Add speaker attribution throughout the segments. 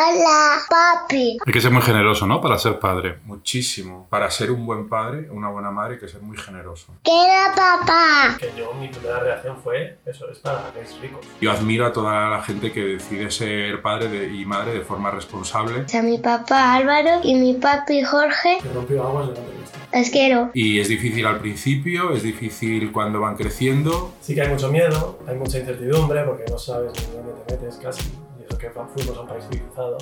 Speaker 1: Hola, papi.
Speaker 2: Hay que ser muy generoso, ¿no? Para ser padre.
Speaker 3: Muchísimo. Para ser un buen padre, una buena madre, hay que ser muy generoso.
Speaker 1: Quiero papá.
Speaker 4: Que yo, mi primera reacción fue, eso, es para que es rico.
Speaker 3: Yo admiro a toda la gente que decide ser padre de- y madre de forma responsable.
Speaker 1: A mi papá Álvaro y mi papi Jorge.
Speaker 4: Que rompió aguas de esto.
Speaker 1: Os quiero.
Speaker 3: Y es difícil al principio, es difícil cuando van creciendo.
Speaker 4: Sí que hay mucho miedo, hay mucha incertidumbre porque no sabes ni dónde te metes casi. Que fuimos a un país civilizado.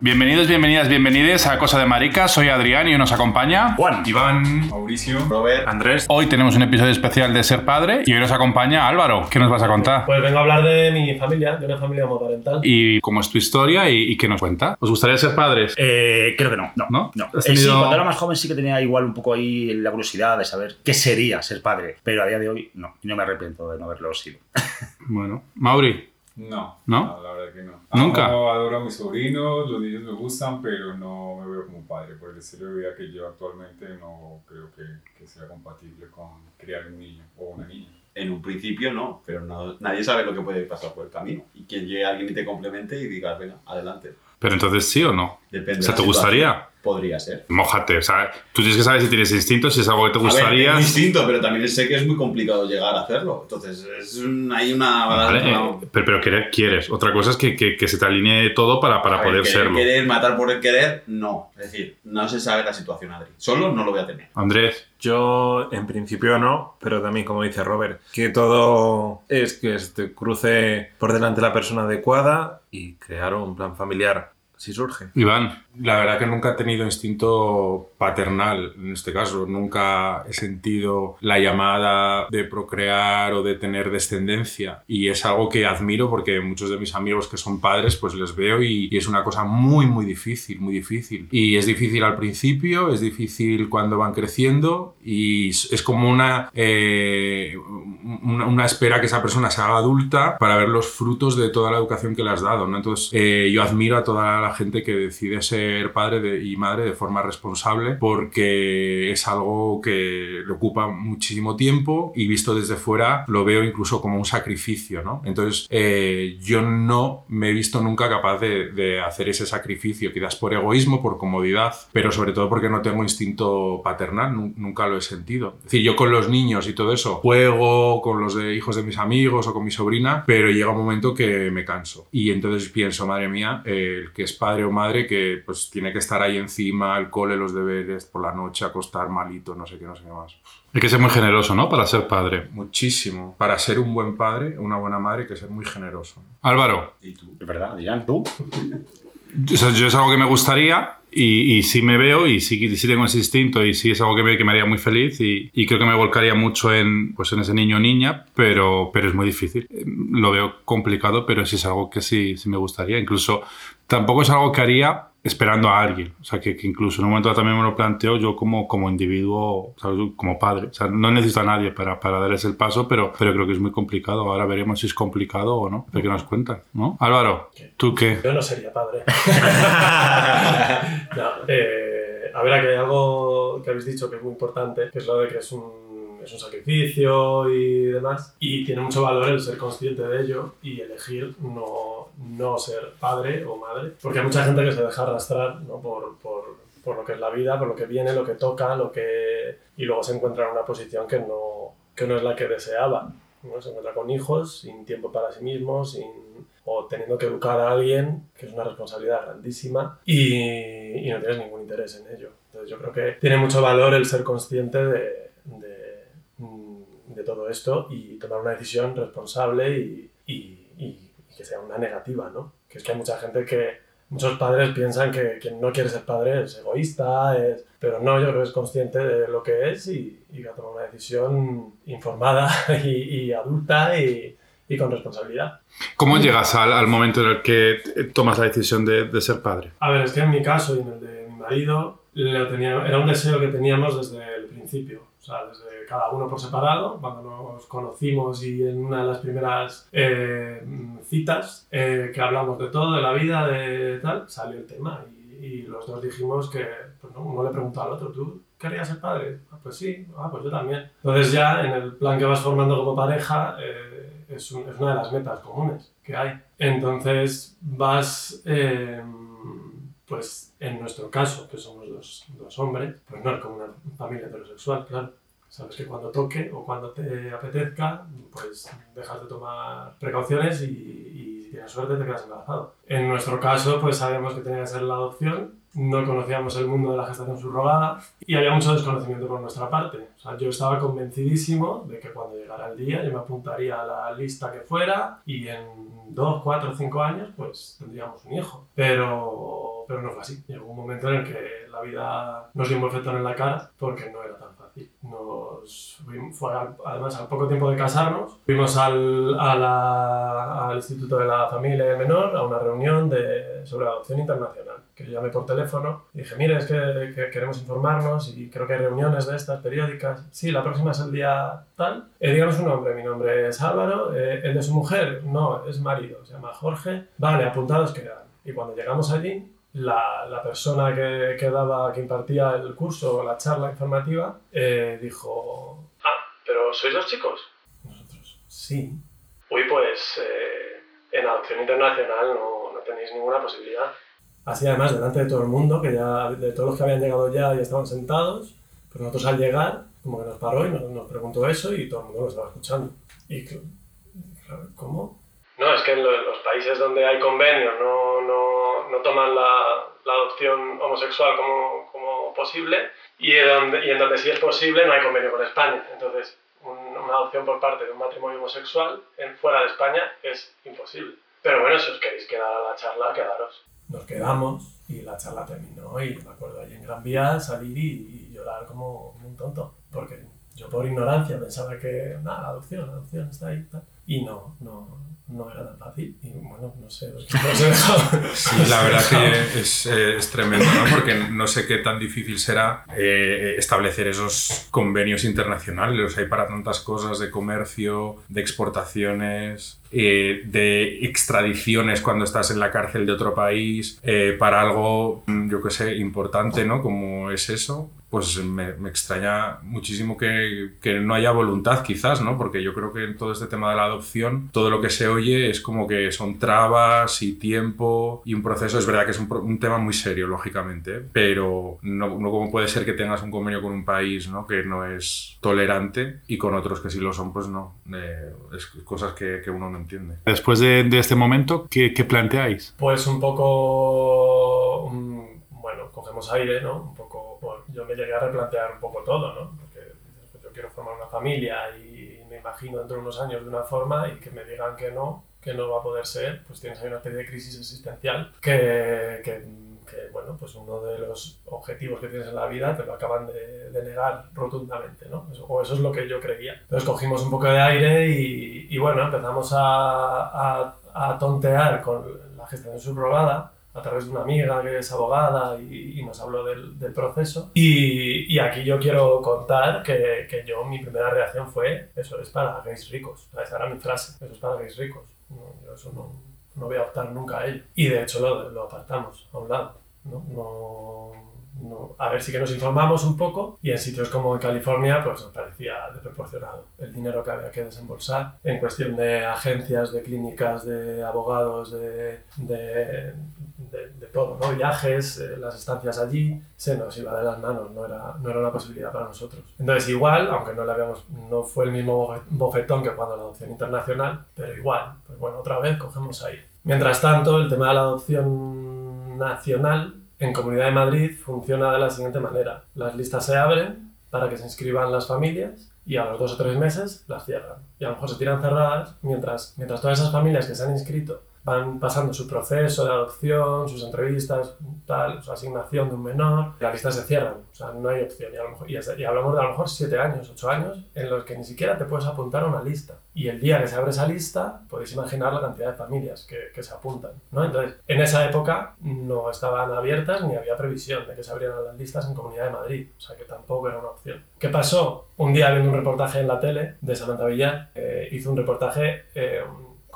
Speaker 2: Bienvenidos, bienvenidas, bienvenides a Cosa de Marica. Soy Adrián y hoy nos acompaña
Speaker 5: Juan.
Speaker 2: Iván.
Speaker 3: Mauricio.
Speaker 5: Robert.
Speaker 2: Andrés. Hoy tenemos un episodio especial de ser padre y hoy nos acompaña Álvaro. ¿Qué nos vas a contar?
Speaker 4: Pues vengo a hablar de mi familia, de una familia homoparental.
Speaker 2: Y cómo es tu historia y, y qué nos cuenta. ¿Os gustaría ser padres?
Speaker 5: Eh, creo que no. No.
Speaker 2: ¿No?
Speaker 5: no.
Speaker 2: ¿Has
Speaker 5: Eh, sí, cuando era más joven sí que tenía igual un poco ahí la curiosidad de saber qué sería ser padre. Pero a día de hoy no. Y no me arrepiento de no haberlo sido.
Speaker 2: Bueno, Mauri.
Speaker 6: No,
Speaker 2: ¿No?
Speaker 6: la verdad que no.
Speaker 2: ¿Nunca?
Speaker 6: Amo, adoro a mis sobrinos, los niños me gustan, pero no me veo como padre. Por el estilo de vida que yo actualmente no creo que, que sea compatible con criar un niño o una niña.
Speaker 7: En un principio no, pero no- nadie sabe lo que puede pasar por el camino. Y que llegue alguien y te complemente y digas, venga, adelante.
Speaker 2: Pero entonces sí o no.
Speaker 7: Depende
Speaker 2: O sea,
Speaker 7: de la
Speaker 2: ¿te gustaría?
Speaker 7: Podría ser.
Speaker 2: Mójate, o sea, tú tienes que saber si tienes instinto, si es algo que te
Speaker 7: ver,
Speaker 2: gustaría.
Speaker 7: es distinto, pero también sé que es muy complicado llegar a hacerlo. Entonces, es un- hay una...
Speaker 2: Vale,
Speaker 7: una-
Speaker 2: eh, pero, pero querer quieres. Otra cosa es que, que- que se te alinee todo para, para
Speaker 7: ver,
Speaker 2: poder
Speaker 7: querer,
Speaker 2: serlo.
Speaker 7: Querer, matar por el querer, no. Es decir, no se sabe la situación, Adri. Solo no lo voy a tener.
Speaker 2: Andrés.
Speaker 8: Yo en principio no, pero también como dice Robert, que todo es que se te cruce por delante la persona adecuada y crear un plan familiar si surge.
Speaker 2: Iván.
Speaker 3: La verdad que nunca he tenido instinto paternal en este caso. Nunca he sentido la llamada de procrear o de tener descendencia. Y es algo que admiro porque muchos de mis amigos que son padres, pues les veo y, y es una cosa muy, muy difícil, muy difícil. Y es difícil al principio, es difícil cuando van creciendo y es como una, eh, una, una espera que esa persona se haga adulta para ver los frutos de toda la educación que le has dado. ¿no? Entonces, eh, yo admiro a toda la gente que decide ser padre de- y madre de forma responsable porque es algo que le ocupa muchísimo tiempo y visto desde fuera lo veo incluso como un sacrificio. ¿no? Entonces, eh, yo no me he visto nunca capaz de, de hacer ese sacrificio, quizás por egoísmo, por comodidad, pero sobre todo porque no tengo instinto paternal, nu- nunca lo he sentido. Es decir, yo con los niños y todo eso juego con los de hijos de mis amigos o con mi sobrina, pero llega un momento que me canso. Y entonces pienso, madre mía, eh, el que es padre o madre que pues tiene que estar ahí encima, al cole, los deberes, por la noche, acostar malito, no sé qué, no sé qué más.
Speaker 2: Hay que ser muy generoso, ¿no? Para ser padre.
Speaker 3: Muchísimo. Para ser un buen padre, una buena madre, hay que ser muy generoso.
Speaker 2: Álvaro.
Speaker 7: ¿Y tú?
Speaker 5: Es verdad, Adrián, tú.
Speaker 2: Yo es algo que me gustaría y, y sí me veo y sí, sí tengo ese instinto y sí es algo que me, que me haría muy feliz y, y creo que me volcaría mucho en, pues en ese niño o niña, pero, pero es muy difícil. Eh, Lo veo complicado, pero sí es algo que sí, sí me gustaría. Incluso tampoco es algo que haría esperando a alguien. O sea, que, que incluso en un momento también me lo planteo yo como, como individuo, ¿sabes? como padre. O sea, no necesito a nadie para, para darles el paso, pero, pero creo que es muy complicado. Ahora veremos si es complicado o no. ¿De qué nos cuentan? ¿No? Álvaro, ¿tú qué?
Speaker 4: Yo no sería padre. No, eh, a ver, aquí hay algo que habéis dicho que es muy importante, que es lo de que es un, es un sacrificio y demás. Y tiene mucho valor el ser consciente de ello y elegir no, no ser padre o madre. Porque hay mucha gente que se deja arrastrar ¿no? por, por, por lo que es la vida, por lo que viene, lo que toca, lo que... y luego se encuentra en una posición que no, que no es la que deseaba. ¿no? Se encuentra con hijos, sin tiempo para sí mismo, sin, o teniendo que educar a alguien, que es una responsabilidad grandísima, y, y no tienes ningún interés en ello. Entonces yo creo que tiene mucho valor el ser consciente de, de, mm, de todo esto y tomar una decisión responsable y, y, y- que sea una negativa, ¿no? Que es que hay mucha gente que, muchos padres piensan que quien no quiere ser padre es egoísta, es... pero no, yo creo que es consciente de lo que es y, y que ha tomado una decisión informada y, y adulta y, y con responsabilidad.
Speaker 2: ¿Cómo llegas al, al momento en el que tomas la decisión de, de ser padre?
Speaker 4: A ver, es que en mi caso y en el de mi marido, lo tenía, era un deseo que teníamos desde el principio. O sea, desde cada uno por separado, cuando nos conocimos y en una de las primeras eh, citas eh, que hablamos de todo, de la vida, de tal, salió el tema. Y, y los dos dijimos que pues, ¿no? uno le preguntó al otro, ¿tú querías ser padre? Ah, pues sí, ah, pues yo también. Entonces ya en el plan que vas formando como pareja eh, es, un- es una de las metas comunes que hay. Entonces vas, eh, pues en nuestro caso, que somos dos, dos hombres, pues no es como una familia heterosexual, claro. Sabes que cuando toque o cuando te apetezca, pues dejas de tomar precauciones y, y si tienes suerte te quedas embarazado. En nuestro caso, pues sabemos que tenía que ser la adopción, no conocíamos el mundo de la gestación subrogada y había mucho desconocimiento por nuestra parte. O sea, yo estaba convencidísimo de que cuando llegara el día yo me apuntaría a la lista que fuera y en dos, cuatro, cinco años pues tendríamos un hijo. Pero, pero no fue así. Llegó un momento en el que la vida nos dio un bofetón en la cara porque no era tan fácil. Nos fuimos- fue al- además al poco tiempo de casarnos, fuimos al, a la- al Instituto de la Familia y Menor a una reunión de, sobre adopción internacional. Que yo llamé por teléfono y dije, mire, es que, que queremos informarnos y creo que hay reuniones de estas periódicas. Sí, la próxima es el día tal. Eh, díganos su nombre, mi nombre es Álvaro. Eh, ¿El de su mujer? No, es marido, se llama Jorge. Vale, apuntados quedan. Y cuando llegamos allí, la, la persona que, que daba, que impartía el curso la charla informativa, eh, dijo... Ah, pero ¿sois dos chicos? Nosotros, sí. Uy, pues eh, en adopción internacional no, no tenéis ninguna posibilidad. Así además, delante de todo el mundo, que ya, de todos los que habían llegado ya y estaban sentados, pues nosotros al llegar, como que nos paró y nos, nos preguntó eso y todo el mundo lo estaba escuchando. Y cl- claro, ¿cómo? No, es que en lo- en los países donde hay convenios no, no, no toman la, adopción homosexual como, como posible y en, donde, y en donde sí es posible no hay convenio con España. Entonces, un- una adopción por parte de un matrimonio homosexual fuera de España es imposible. Pero bueno, si os queréis quedar a la charla, quedaros. Nos quedamos y la charla terminó y me acuerdo ahí en Gran Vía salir y, y llorar como, un tonto. Porque yo por ignorancia pensaba que, nada, adopción, adopción está ahí. Y no, no, no era tan fácil. Y bueno, no sé, os os he dejado.
Speaker 3: Sí, la verdad que es, eh, es tremendo, ¿no? Porque no sé qué tan difícil será eh, establecer esos convenios internacionales. Los hay para tantas cosas de comercio, de exportaciones, eh, de extradiciones cuando estás en la cárcel de otro país, para algo, yo que sé, importante, ¿no? Como es eso. Pues me, me extraña muchísimo que, que no haya voluntad, quizás, ¿no? Porque yo creo que en todo este tema de la adopción, todo lo que se oye es como que son trabas y tiempo y un proceso. Es verdad que es un, un tema muy serio, lógicamente, pero no, no como puede ser que tengas un convenio con un país ¿no? que no es tolerante y con otros que sí lo son, pues no. Eh, es cosas que, que uno no entiende.
Speaker 2: Después de, de este momento, ¿qué, qué planteáis?
Speaker 4: Pues un poco, mm, bueno, cogemos aire, ¿no? Un poco, bueno, yo me llegué a replantear un poco todo, ¿no? Porque yo quiero formar una familia y me imagino dentro de unos años de una forma y que me digan que no, que no va a poder ser, pues tienes ahí una especie de crisis existencial que, que, que, bueno, pues uno de los objetivos que tienes en la vida te lo acaban de, de negar rotundamente, ¿no? Eso- o eso es lo que yo creía. Entonces cogimos un poco de aire y, y bueno, empezamos a, a, a tontear con la gestación subrogada a través de una amiga que es abogada y, y nos habló del, del proceso. Y, y aquí yo quiero contar que, que yo, mi primera reacción fue, eso es para gays ricos. Esa era mi frase, eso es para gays ricos. No, yo eso no, no voy a optar nunca a ello. Y de hecho lo, lo apartamos a un lado. ¿no? No, no- a ver, sí que nos informamos un poco y en sitios como en California pues nos parecía desproporcionado el dinero que había que desembolsar en cuestión de agencias, de clínicas, de abogados, de, de, de- de todo, ¿no? viajes, eh, las estancias allí, se nos iba de las manos, no era, no era una posibilidad para nosotros. Entonces igual, aunque no, le habíamos, no fue el mismo bofe- bofetón que cuando la adopción internacional, pero igual, pues bueno, otra vez cogemos ahí. Mientras tanto, el tema de la adopción nacional en Comunidad de Madrid funciona de la siguiente manera. Las listas se abren para que se inscriban las familias y a los dos o tres meses las cierran. Y a lo mejor se tiran cerradas mientras, mientras todas esas familias que se han inscrito van pasando su proceso de adopción, sus entrevistas, tal, su asignación de un menor, las listas se cierran, o sea, no hay opción. Y, a lo mejor, y, y hablamos de a lo mejor siete años, ocho años, en los que ni siquiera te puedes apuntar a una lista. Y el día que se abre esa lista, podéis imaginar la cantidad de familias que, que se apuntan. ¿no? Entonces, en esa época no estaban abiertas ni había previsión de que se abrieran las listas en Comunidad de Madrid, o sea que tampoco era una opción. ¿Qué pasó? Un día viendo un reportaje en la tele de Samantha Villar, eh, hizo un reportaje eh,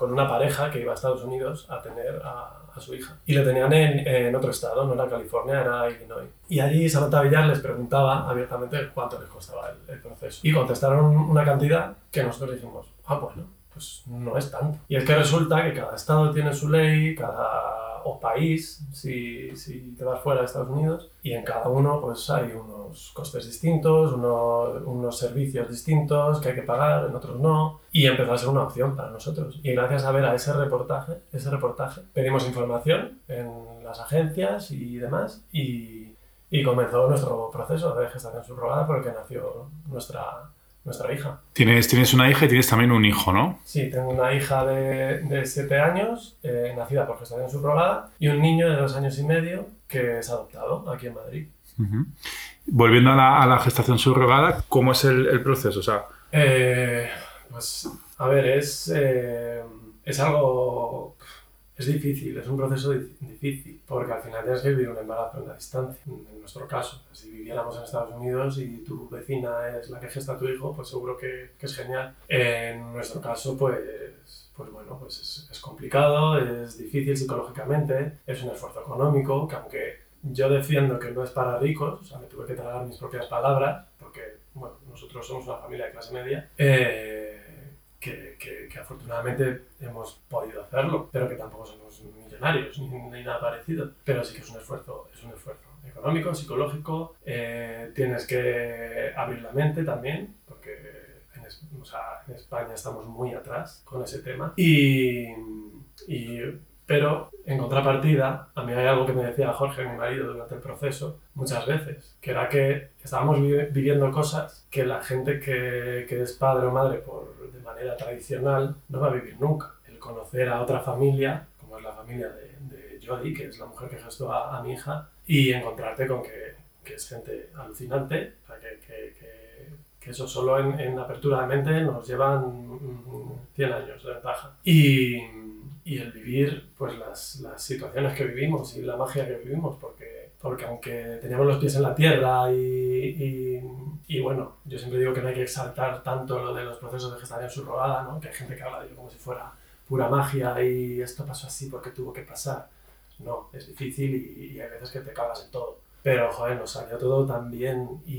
Speaker 4: con una pareja que iba a Estados Unidos a tener a, a su hija. Y le tenían en, en otro estado, no era California, era Illinois. Y allí Samantha Villar les preguntaba abiertamente cuánto les costaba el, el proceso. Y contestaron una cantidad que nosotros dijimos, ah, bueno, pues no es tanto. Y es que resulta que cada estado tiene su ley, cada o país, si, si te vas fuera de Estados Unidos, y en cada uno pues hay unos costes distintos, unos, unos servicios distintos que hay que pagar, en otros no, y empezó a ser una opción para nosotros. Y gracias a ver a ese reportaje, ese reportaje, pedimos información en las agencias y demás, y, y comenzó nuestro proceso de gestación subrogada por el que nació nuestra, nuestra hija.
Speaker 2: Tienes, tienes una hija y tienes también un hijo, ¿no?
Speaker 4: Sí, tengo una hija de 7 años, eh, nacida por gestación subrogada, y un niño de 2 años y medio que es adoptado aquí en Madrid.
Speaker 2: Volviendo a la, a la gestación subrogada, ¿cómo es el, el proceso? O sea,
Speaker 4: Eh, pues, a ver, es, eh, es algo... Es difícil, es un proceso di- difícil, porque al final tienes que vivir un embarazo en la distancia. En nuestro caso, si viviéramos en Estados Unidos y tu vecina es la que gesta a tu hijo, pues seguro que, que es genial. En nuestro caso, pues, pues bueno, pues es, es complicado, es difícil psicológicamente, es un esfuerzo económico, que aunque yo defiendo que no es para ricos, o sea, me tuve que tragar mis propias palabras, porque, bueno, nosotros somos una familia de clase media, eh, que, que- que afortunadamente hemos podido hacerlo, pero que tampoco somos millonarios ni, ni nada parecido. Pero sí que es un esfuerzo, es un esfuerzo económico, psicológico, eh, tienes que abrir la mente también, porque en, o sea, en España estamos muy atrás con ese tema. Y, y- pero en contrapartida, a mí hay algo que me decía Jorge, mi marido, durante el proceso, muchas veces, que era que estábamos vi- viviendo cosas que la gente que, que es padre o madre por, de manera tradicional no va a vivir nunca. El conocer a otra familia, como es la familia de, de Jodie, que es la mujer que gestó a, a mi hija, y encontrarte con que, que es gente alucinante, o sea, que, que- que- eso solo en, en apertura de mente nos llevan mm, 100 años de ventaja. Y, y el vivir pues las, las situaciones que vivimos y la magia que vivimos, porque, porque aunque teníamos los pies en la tierra y, y, y, bueno, yo siempre digo que no hay que exaltar tanto lo de los procesos de gestación subrogada, ¿no? que hay gente que habla de ello como si fuera pura magia y esto pasó así porque tuvo que pasar. No, es difícil y, y hay veces que te cagas en todo. Pero, joder, nos salió todo tan bien y,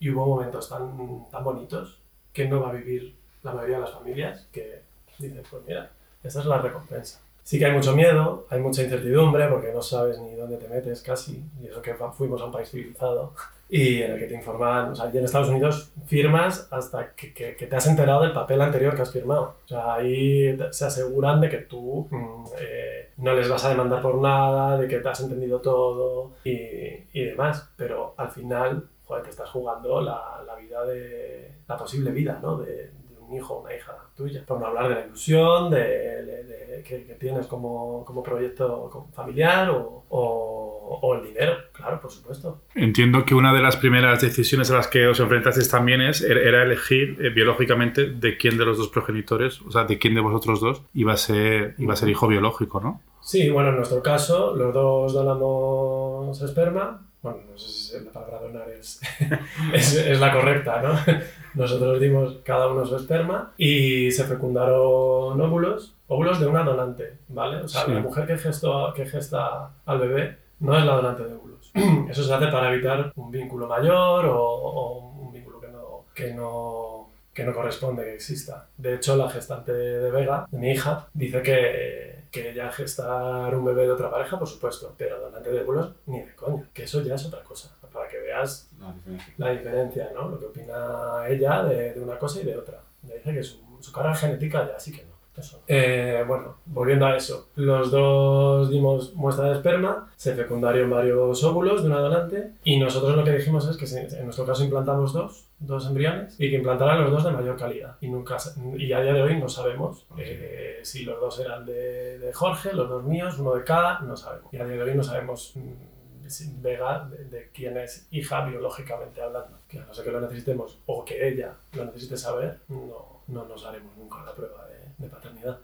Speaker 4: y- hubo momentos tan, tan bonitos que no va a vivir la mayoría de las familias que dicen, pues mira, esta es la recompensa. Sí que hay mucho miedo, hay mucha incertidumbre porque no sabes ni dónde te metes casi, y eso que fuimos a un país civilizado y en el que te informan, o sea, y en Estados Unidos firmas hasta que, te has enterado del papel anterior que has firmado. O sea, ahí se aseguran de que tú mm, eh, no les vas a demandar por nada, de que te has entendido todo y, demás, pero al final, joder, te estás jugando la, vida de, la posible vida, ¿no? De un hijo o una hija tuya. Por no hablar de la ilusión de, de- de- que, que tienes como, como proyecto familiar o, o- o el dinero, claro, por supuesto.
Speaker 2: entiendo que una de las primeras decisiones a las que os enfrentasteis también es, era elegir eh, biológicamente de quién de los dos progenitores, o sea, de quién de vosotros dos iba a ser, iba a ser hijo biológico, ¿no?
Speaker 4: Sí, bueno, en nuestro caso, los dos donamos esperma. Bueno, no sé si la palabra donar es, es, es la correcta, ¿no? Nosotros dimos cada uno su esperma y se fecundaron óvulos, óvulos de una donante, ¿vale? O sea,
Speaker 2: Sí.
Speaker 4: la mujer que, gestó, que gesta al bebé no es la donante de óvulos. Eso se hace para evitar un vínculo mayor o, o un vínculo que no, que no, que no corresponde que exista. De hecho, la gestante de Vega, de mi hija, dice que, que ella gestar un bebé de otra pareja, por supuesto, pero donante de óvulos, ni de coña, que eso ya es otra cosa, para que veas
Speaker 7: La diferencia.
Speaker 4: la diferencia, ¿no? Lo que opina ella de, de una cosa y de otra. Ella dice que su, su carga genética ya sí que no. Eh, bueno, volviendo a eso, los dos dimos muestra de esperma, se fecundaron varios óvulos de una donante y nosotros lo que dijimos es que en nuestro caso implantamos dos, dos embriones y que implantaran los dos de mayor calidad. Y, nunca, y a día de hoy no sabemos eh, si los dos eran de, de Jorge, los dos míos, uno de cada, no sabemos. Y a día de hoy no sabemos mm, Vega de, de quién es hija biológicamente hablando. Que a no ser que lo necesitemos o que ella lo necesite saber, no, no nos haremos nunca la prueba de, de paternidad.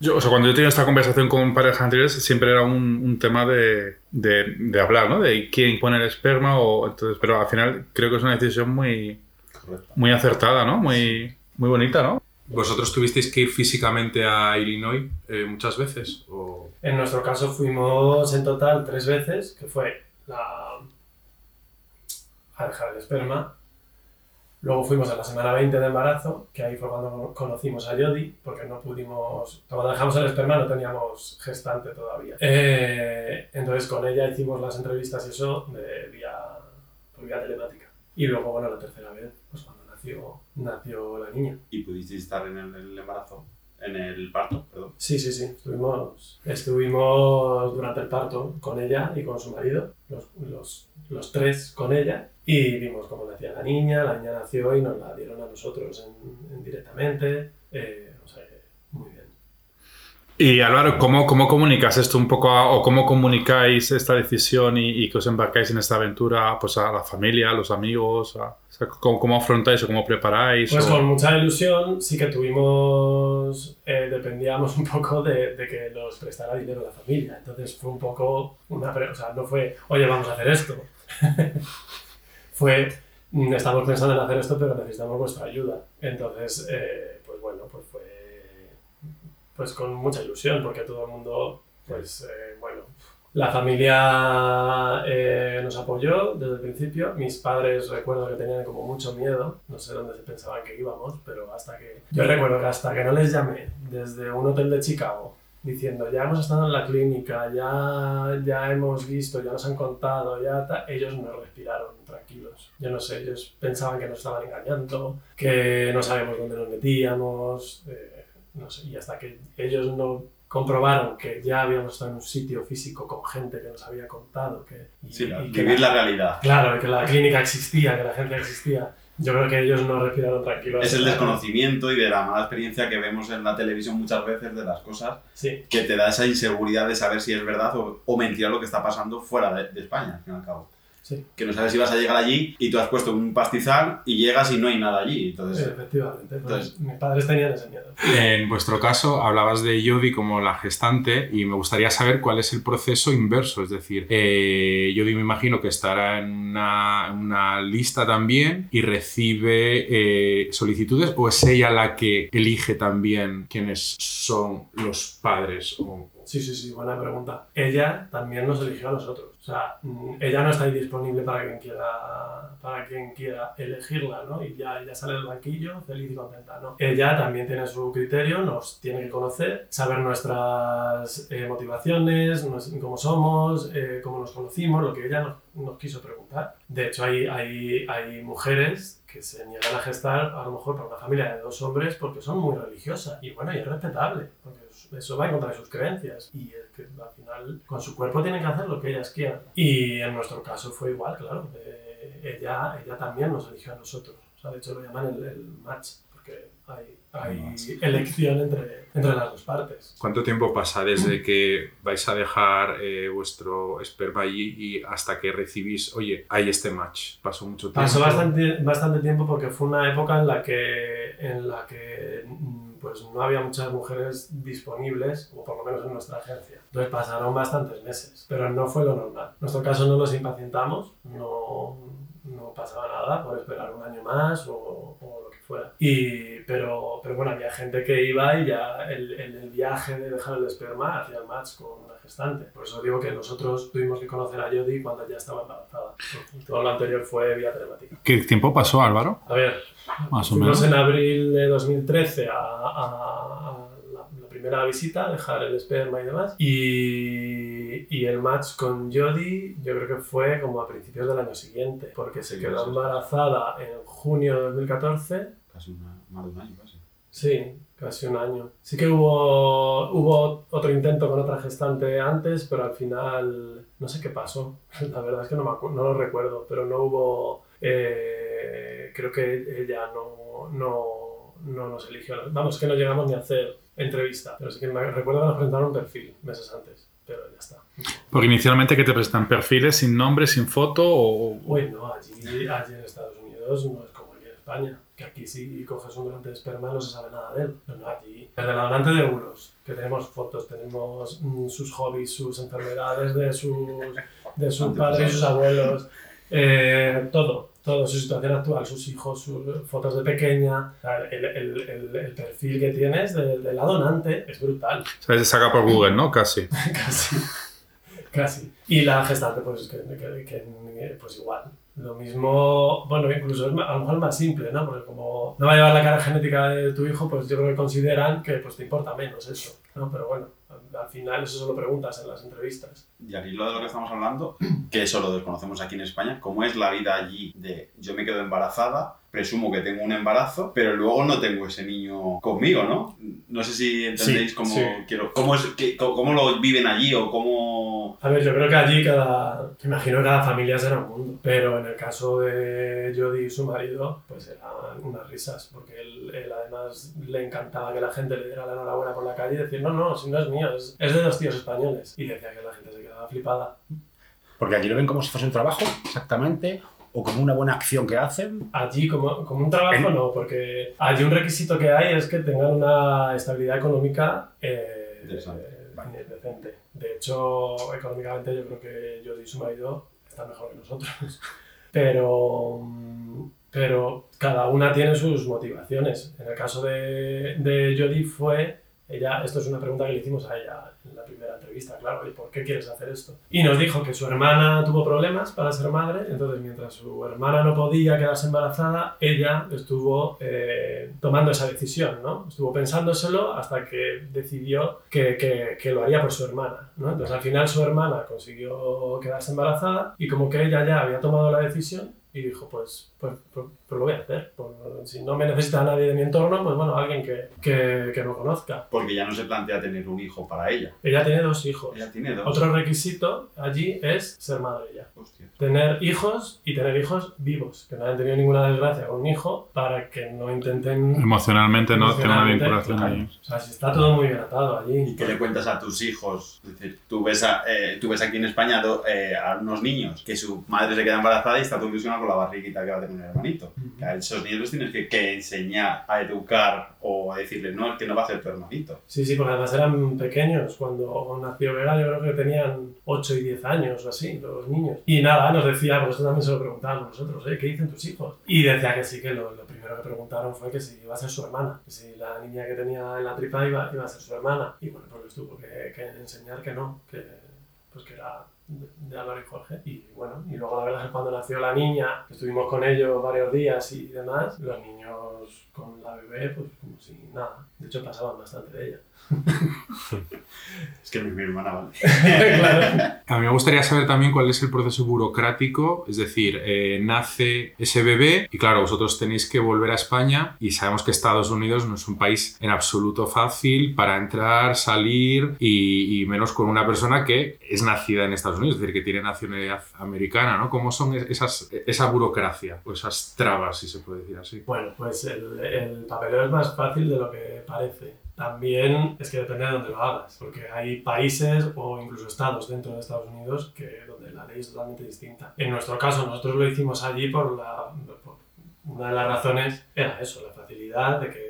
Speaker 2: Yo, o sea, cuando yo he tenido esta conversación con parejas anteriores, siempre era un, un tema de, de, de hablar, ¿no? De quién pone el esperma, o, entonces, pero al final creo que es una decisión muy,
Speaker 7: Correcto.
Speaker 2: muy acertada, ¿no? Muy, muy bonita, ¿no?
Speaker 3: ¿Vosotros tuvisteis que ir físicamente a Illinois eh, muchas veces? O...
Speaker 4: En nuestro caso fuimos en total tres veces, que fue la... a dejar el esperma. Luego fuimos a la semana 20 de embarazo, que ahí fue cuando conocimos a Jody, porque no pudimos... Cuando dejamos el esperma no teníamos gestante todavía. Eh, entonces con ella hicimos las entrevistas y eso vía, por vía telemática. Y luego, bueno, la tercera vez, pues cuando nació, nació la niña.
Speaker 7: ¿Y pudisteis estar en el embarazo? En el parto, perdón.
Speaker 4: Sí, sí, sí. Estuvimos, estuvimos durante el parto con ella y con su marido, los, los, los tres con ella, y vimos cómo nacía la niña. La niña nació y nos la dieron a nosotros en, en directamente. Eh, o sea, que muy bien.
Speaker 2: Y Álvaro, ¿cómo, ¿cómo comunicas esto un poco a- o cómo comunicáis esta decisión y, y que os embarcáis en esta aventura pues a la familia, a los amigos? a- o sea, ¿cómo, cómo afrontáis o cómo preparáis?
Speaker 4: Pues
Speaker 2: o-
Speaker 4: con mucha ilusión sí que tuvimos, eh, dependíamos un poco de, de que nos prestara dinero la familia. Entonces fue un poco una, o sea, no fue, oye, vamos a hacer esto. fue, "Mm, estamos pensando en hacer esto, pero necesitamos vuestra ayuda. Entonces, eh, pues bueno, pues fue, pues con mucha ilusión, porque todo el mundo, pues eh, bueno, la familia eh, nos apoyó desde el principio. Mis padres recuerdo que tenían como mucho miedo. No sé dónde se pensaban que íbamos, pero hasta que... Yo recuerdo que hasta que no les llamé desde un hotel de Chicago diciendo ya hemos estado en la clínica, ya, ya hemos visto, ya nos han contado, ya ta-", ellos no respiraron tranquilos. Yo no sé, ellos pensaban que nos estaban engañando, que no sabíamos dónde nos metíamos, eh, no sé, y hasta que ellos no comprobaron que ya habíamos estado en un sitio físico con gente que nos había contado que, y-
Speaker 7: Sí,
Speaker 4: y que
Speaker 7: vivir
Speaker 4: la-
Speaker 7: la realidad.
Speaker 4: Claro, que la clínica existía, que la gente existía. Yo creo que ellos no respiraron tranquilos.
Speaker 7: Es el desconocimiento y de la mala experiencia que vemos en la televisión muchas veces de las cosas
Speaker 4: Sí,
Speaker 7: que te da esa inseguridad de saber si es verdad o, o mentira lo que está pasando fuera de, de España, al fin y al cabo.
Speaker 4: Sí,
Speaker 7: Que no sabes si vas a llegar allí y tú has puesto un pastizal y llegas y no hay nada allí. Entonces,
Speaker 4: efectivamente. Pues,
Speaker 7: Entonces-
Speaker 4: mis padres tenían ese miedo.
Speaker 3: En vuestro caso, hablabas de Jodie como la gestante y me gustaría saber cuál es el proceso inverso. Es decir, eh, Jodie me imagino que estará en una, en una lista también y recibe eh, solicitudes o es ella la que elige también quiénes son los padres. O,
Speaker 4: Sí, sí, sí, buena pregunta. Ella también nos eligió a nosotros. O sea, mm, ella no está ahí disponible para quien quiera, para quien quiera elegirla, ¿no? Y ya, ya sale del banquillo feliz y contenta, ¿no? Ella también tiene su criterio, nos tiene que conocer, saber nuestras eh, motivaciones, nos- cómo somos, eh, cómo nos conocimos, lo que ella nos, nos quiso preguntar. De hecho, hay, hay, hay mujeres que se niegan a gestar a lo mejor para una familia de dos hombres porque son muy religiosas. Y bueno, y es respetable, porque eso va en contra de sus creencias. Y es que al final con su cuerpo tienen que hacer lo que ellas quieran. Y en nuestro caso fue igual, claro. eh, ella, ella también nos eligió a nosotros. O sea, de hecho lo llaman el, el match, porque hay, hay elección entre, entre las dos partes.
Speaker 3: ¿Cuánto tiempo pasa desde que vais a dejar eh, vuestro esperma allí y hasta que recibís, oye, hay este match? Pasó mucho tiempo.
Speaker 4: Pasó bastante, bastante tiempo porque fue una época en la que, en la que pues, no había muchas mujeres disponibles, o por lo menos en nuestra agencia. Entonces pasaron bastantes meses, pero no fue lo normal. En nuestro caso no nos impacientamos, no, no pasaba nada por esperar un año más o, o lo que fuera. Y, pero, pero bueno, había gente que iba y ya el, el, el viaje de dejar el esperma hacía el match con una gestante. Por eso digo que nosotros tuvimos que conocer a Jodie cuando ya estaba embarazada. Todo lo anterior fue vía telemática.
Speaker 2: ¿Qué tiempo pasó, Álvaro?
Speaker 4: A ver,
Speaker 2: Más o menos.
Speaker 4: en abril de 2013 a, a- a primera visita, dejar el esperma y demás. Y, y el match con Jodie yo creo que fue como a principios del año siguiente, porque se
Speaker 7: Sí,
Speaker 4: quedó
Speaker 7: sí.
Speaker 4: embarazada en junio de 2014.
Speaker 7: casi una- más de un año, casi.
Speaker 4: Sí, casi un año. Sí que hubo, hubo otro intento con otra gestante antes, pero al final no sé qué pasó. La verdad es que no, me no lo recuerdo, pero no hubo... eh, creo que ella no, no, no nos eligió. Vamos, que no llegamos ni a hacer entrevista, pero sí que me recuerdo que nos presentaron un perfil meses antes, pero ya está.
Speaker 2: Porque inicialmente que te presentan perfiles sin nombre, sin foto o...
Speaker 4: Uy, no, allí, allí en Estados Unidos no es como aquí en España, que aquí si coges un donante de esperma no se sabe nada de él. No, no, allí, el donante de euros, que tenemos fotos, tenemos mm, sus hobbies, sus enfermedades de sus, de sus padres y sus abuelos, eh, todo, todo, su situación actual, sus hijos, sus fotos de pequeña, el, el- el- el perfil que tienes de, de la donante es brutal.
Speaker 2: Se saca por Google, ¿no? Casi.
Speaker 4: casi. Casi. Y la gestante, pues, que, que- que, pues igual. Lo mismo, bueno, incluso es a lo mejor más simple, ¿no? Porque como no va a llevar la cara genética de tu hijo, pues yo creo que consideran que pues, te importa menos eso, ¿no? Pero bueno, al, al final eso lo preguntas en las entrevistas.
Speaker 7: Y al hilo de lo que estamos hablando, que eso lo desconocemos aquí en España, ¿cómo es la vida allí de yo me quedo embarazada, presumo que tengo un embarazo, pero luego no tengo ese niño conmigo, ¿no? No sé si entendéis
Speaker 5: Sí,
Speaker 7: cómo,
Speaker 4: sí.
Speaker 7: quiero, cómo, es, que- cómo, cómo lo viven allí o cómo...
Speaker 4: A ver, yo creo que allí cada, imagino que cada familia será un mundo, pero en el caso de Jodie y su marido, pues eran unas risas, porque él, él además le encantaba que la gente le diera la enhorabuena por la calle y decir, no, no, si no es mío, es, es de los tíos españoles. Y decía que la gente se quedaba flipada.
Speaker 5: Porque allí lo ven como si fuese un trabajo, exactamente, o como una buena acción que hacen.
Speaker 4: Allí, como, como un trabajo,
Speaker 5: En-
Speaker 4: no, porque allí un requisito que hay es que tengan una estabilidad económica eh,
Speaker 7: Interesante.
Speaker 4: eh, decente. De hecho, económicamente yo creo que Jodie y su marido están mejor que nosotros. Pero, pero cada una tiene sus motivaciones. En el caso de, de Jodie fue, ella, esto es una pregunta que le hicimos a ella en la primera entrevista, claro, ¿y por qué quieres hacer esto? Y nos dijo que su hermana tuvo problemas para ser madre, entonces mientras su hermana no podía quedarse embarazada, ella estuvo eh, tomando esa decisión, ¿no? Estuvo pensándoselo hasta que decidió que, que, que lo haría por su hermana, ¿no? Entonces al final su hermana consiguió quedarse embarazada y como que ella ya había tomado la decisión y dijo, pues, pues, pues, pues lo voy a hacer. Pues, si no me necesita nadie de mi entorno, pues bueno, alguien que, que, que me conozca.
Speaker 7: Porque ya no se plantea tener un hijo para ella.
Speaker 4: Ella tiene dos hijos.
Speaker 7: Ella tiene dos.
Speaker 4: Otro requisito allí es ser madre ya.
Speaker 7: Hostia.
Speaker 4: Tener hijos y tener hijos vivos, que no hayan tenido ninguna desgracia con un hijo para que no intenten...
Speaker 2: Emocionalmente no tiene una vinculación
Speaker 4: claro.
Speaker 2: ahí.
Speaker 4: O sea, si está todo muy bien atado allí.
Speaker 7: ¿Y qué le cuentas a tus hijos? Es decir, tú ves, a- eh, tú ves aquí en España do- eh, a unos niños que su madre se queda embarazada y está todo ilusionado con la barriguita que va a tener un hermanito. Que a esos niños los tienes que, que enseñar a educar o a decirles, no, es que no va a ser tu hermanito.
Speaker 4: Sí, sí, porque además eran pequeños. Cuando nació Vega, yo creo que tenían 8 y 10 años o así, los niños. Y nada, nos decía, esto también se lo preguntábamos nosotros, ¿eh? ¿qué dicen tus hijos? Y decía que sí, que lo, lo primero que preguntaron fue que si iba a ser su hermana, que si la niña que tenía en la tripa iba, iba a ser su hermana. Y bueno, pues les tuvo que, que enseñar que no, que, pues que era de, y Jorge. Y bueno, y luego la verdad es que cuando nació la niña, estuvimos con ellos varios días y demás, los niños con la bebé, pues como si nada. De hecho, pasaban bastante de ella.
Speaker 7: Es que mi, mi hermana, ¿vale?
Speaker 4: claro.
Speaker 2: A mí me gustaría saber también cuál es el proceso burocrático, es decir, eh, nace ese bebé y claro, vosotros tenéis que volver a España y sabemos que Estados Unidos no es un país en absoluto fácil para entrar, salir y, y menos con una persona que es nacida en Estados Unidos, es decir, que tiene nacionalidad americana, ¿no? ¿Cómo son esas, esa burocracia o esas trabas, si se puede decir así?
Speaker 4: Bueno, pues el, el papeleo es más fácil de lo que parece. También es que depende de dónde lo hagas, porque hay países o incluso estados dentro de Estados Unidos que, donde la ley es totalmente distinta. En nuestro caso, nosotros lo hicimos allí por la... por- una de las razones era eso, la facilidad de que,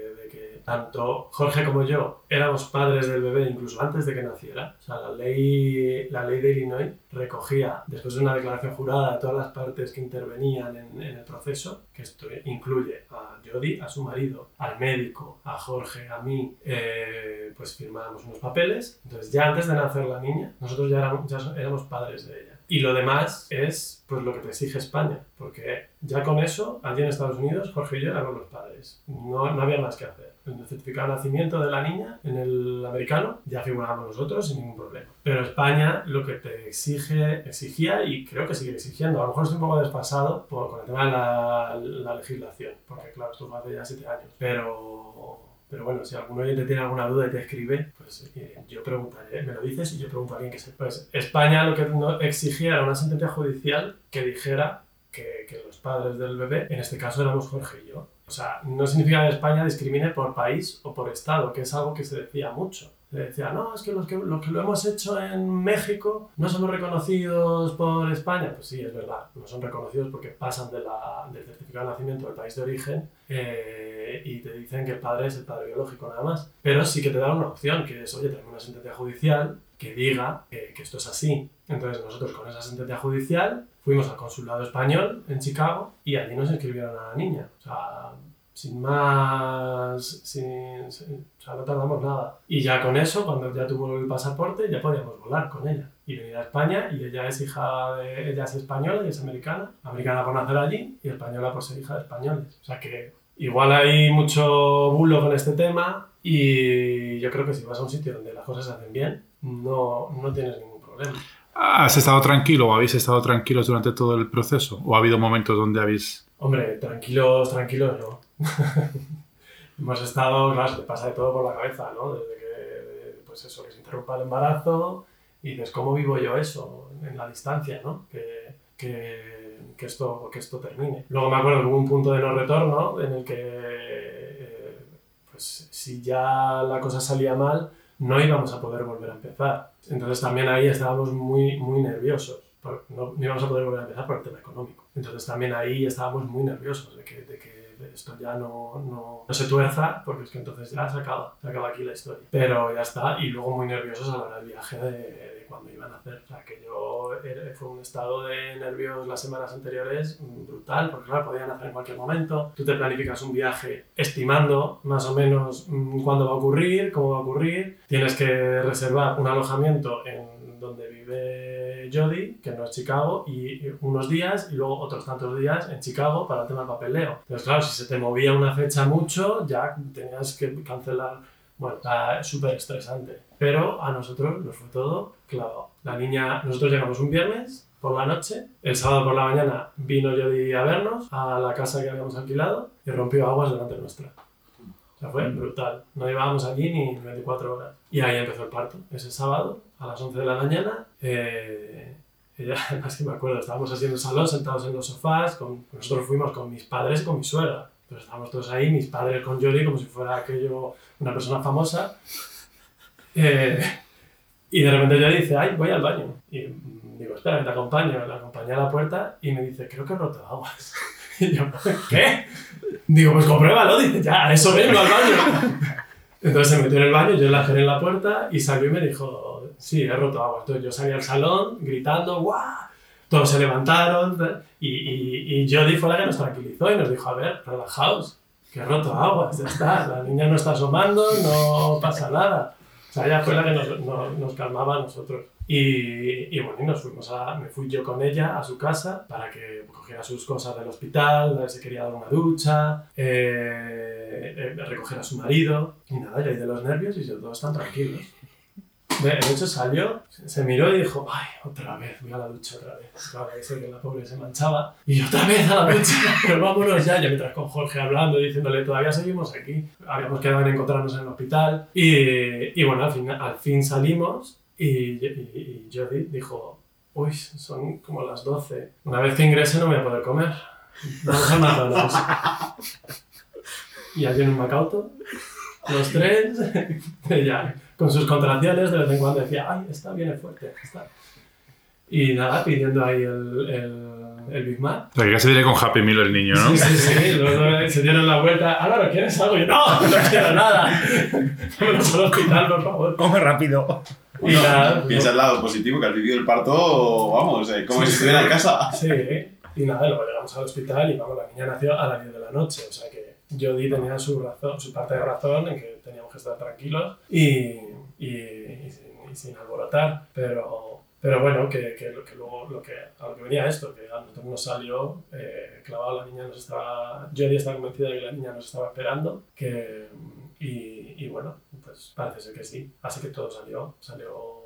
Speaker 4: tanto Jorge como yo éramos padres del bebé incluso antes de que naciera. O sea, la ley, la ley de Illinois recogía, después de una declaración jurada, todas las partes que intervenían en, en el proceso, que esto incluye a Jody, a su marido, al médico, a Jorge, a mí, eh, pues firmábamos unos papeles. Entonces, ya antes de nacer la niña, nosotros ya éramos, ya éramos padres de ella. Y lo demás es pues lo que te exige España, porque ya con eso, allí en Estados Unidos, Jorge y yo éramos los padres. No, no había más que hacer. En el certificado de nacimiento de la niña, en el americano, ya figurábamos nosotros sin ningún problema. Pero España lo que te exige, exigía y creo que sigue exigiendo, a lo mejor estoy un poco desfasado por, con el tema de la, la legislación, porque claro, esto fue hace ya siete años, pero pero bueno, si alguno oyente tiene alguna duda y te escribe, pues eh, yo preguntaré, me lo dices y yo pregunto a alguien que sepa. Pues España lo que exigía era una sentencia judicial que dijera que, que los padres del bebé, en este caso éramos Jorge y yo. O sea, no significa que España discrimine por país o por estado, que es algo que se decía mucho. Le decía, no, es que los, que los que lo hemos hecho en México no somos reconocidos por España. Pues sí, es verdad, no son reconocidos porque pasan de la, del certificado de nacimiento del país de origen eh, y te dicen que el padre es el padre biológico nada más. Pero sí que te dan una opción, que es, oye, tenemos una sentencia judicial que diga que esto es así. Entonces nosotros con esa sentencia judicial fuimos al consulado español en Chicago y allí nos inscribieron a la niña. O sea, sin más, sin, sin- o sea, no tardamos nada. Y ya con eso, cuando ya tuvo el pasaporte, ya podíamos volar con ella y venir a España. Y ella es hija de, ella es española y es americana, americana por nacer allí y española por ser hija de españoles. O sea que igual hay mucho bulo con este tema y yo creo que si vas a un sitio donde las cosas se hacen bien, no, no tienes ningún problema.
Speaker 2: ¿Has estado tranquilo o habéis estado tranquilos durante todo el proceso? ¿O ha habido momentos donde habéis...
Speaker 4: Hombre, tranquilos, tranquilos no. Hemos estado, claro, pasa de todo por la cabeza, ¿no? Desde que, pues eso, que se interrumpa el embarazo y dices, ¿cómo vivo yo eso en la distancia, ¿no? Que, que, que esto, que esto termine. Luego me acuerdo que hubo un punto de no retorno en el que, eh, pues si ya la cosa salía mal, no íbamos a poder volver a empezar. Entonces también ahí estábamos muy, muy nerviosos. No, no íbamos a poder volver a empezar por el tema económico. Entonces también ahí estábamos muy nerviosos de que, de que esto ya no, no, no se tuerza, porque es que entonces ya se acaba, se acaba aquí la historia. Pero ya está, y luego muy nerviosos a la hora del viaje de cuando iban a hacer. O sea, que yo fue un estado de nervios las semanas anteriores brutal, porque claro, podían hacer en cualquier momento. Tú te planificas un viaje estimando más o menos mm, cuándo va a ocurrir, cómo va a ocurrir. Tienes que reservar un alojamiento en donde vive Jodie, que no es Chicago, y unos días y luego otros tantos días en Chicago para el tema del papeleo. Entonces, claro, si se te movía una fecha mucho, ya tenías que cancelar. Bueno, está súper estresante. Pero a nosotros nos fue todo clavado. La niña, nosotros llegamos un viernes por la noche, el sábado por la mañana vino Jodie a vernos a la casa que habíamos alquilado y rompió aguas delante nuestra. O sea, fue brutal. No llevábamos allí ni 24 horas. Y ahí empezó el parto. Ese sábado, a las 11 de la mañana, eh, ella, además que me acuerdo, estábamos así en el salón, sentados en los sofás. Con, nosotros fuimos con mis padres y con mi suegra. Entonces estábamos todos ahí, mis padres con Jory, como si fuera aquello una persona famosa. Eh, y de repente ella dice, ay, voy al baño. Y digo, espera, te acompaño. La acompañé a la puerta y me dice, creo que he roto aguas. Y yo, ¿qué? Digo, pues compruébalo. Dice, ya, eso vengo al baño. Entonces se metió en el baño, yo la cerré en la puerta y salió y me dijo, sí, he roto agua. Entonces yo salí al salón gritando, ¡guau! Todos se levantaron y, y, y Jodie fue la que nos tranquilizó y nos dijo, a ver, relajaos, que he roto agua, ya está, la niña no está asomando, no pasa nada. Sea, ella fue la que nos, nos, nos calmaba a nosotros. Y, y bueno, y nos fuimos a, me fui yo con ella a su casa para que cogiera sus cosas del hospital, si quería dar una ducha, eh, eh, recoger a su marido. Y nada, yo ahí de los nervios y todos están tranquilos. De hecho salió, se miró y dijo, ay, otra vez, voy a la ducha otra vez. Claro, sé que la pobre se manchaba. Y otra vez a la ducha, pero vámonos ya. Yo mientras con Jorge hablando, diciéndole, todavía seguimos aquí. Habíamos quedado en encontrarnos en el hospital. Y, y bueno, al fin, al fin salimos y, y, y Jodie dijo, uy, son como las 12. Una vez que ingrese no voy a poder comer. Vamos a McDonald's. Y allí en un Macauto, los tres, ella con sus contracciones de vez en cuando decía, ay, esta viene fuerte, esta. Y nada, pidiendo ahí el, el, el Big Mac.
Speaker 2: O sea, que casi viene con Happy Meal el niño, ¿no?
Speaker 4: Sí, sí, sí. Luego se dieron la vuelta. Álvaro, ¿quieres algo? Y yo, no, no quiero nada. Vámonos al hospital, por favor.
Speaker 5: Come rápido.
Speaker 4: Y nada,
Speaker 7: Piensa el lado positivo, que has vivido el parto, vamos, eh, como si estuviera en casa.
Speaker 4: Sí, y nada, luego llegamos al hospital y vamos, la niña nació a las 10 de la noche, o sea que Jodie tenía su, razón, su parte de razón en que teníamos que estar tranquilos y, y, y sin, y sin alborotar, pero, pero bueno, que, que, que luego lo que, a lo que venía esto, que a nosotros nos salió eh, clavado, la niña nos estaba, Jodie estaba convencida de que la niña nos estaba esperando, que, y bueno, pues parece ser que sí, así que todo salió, salió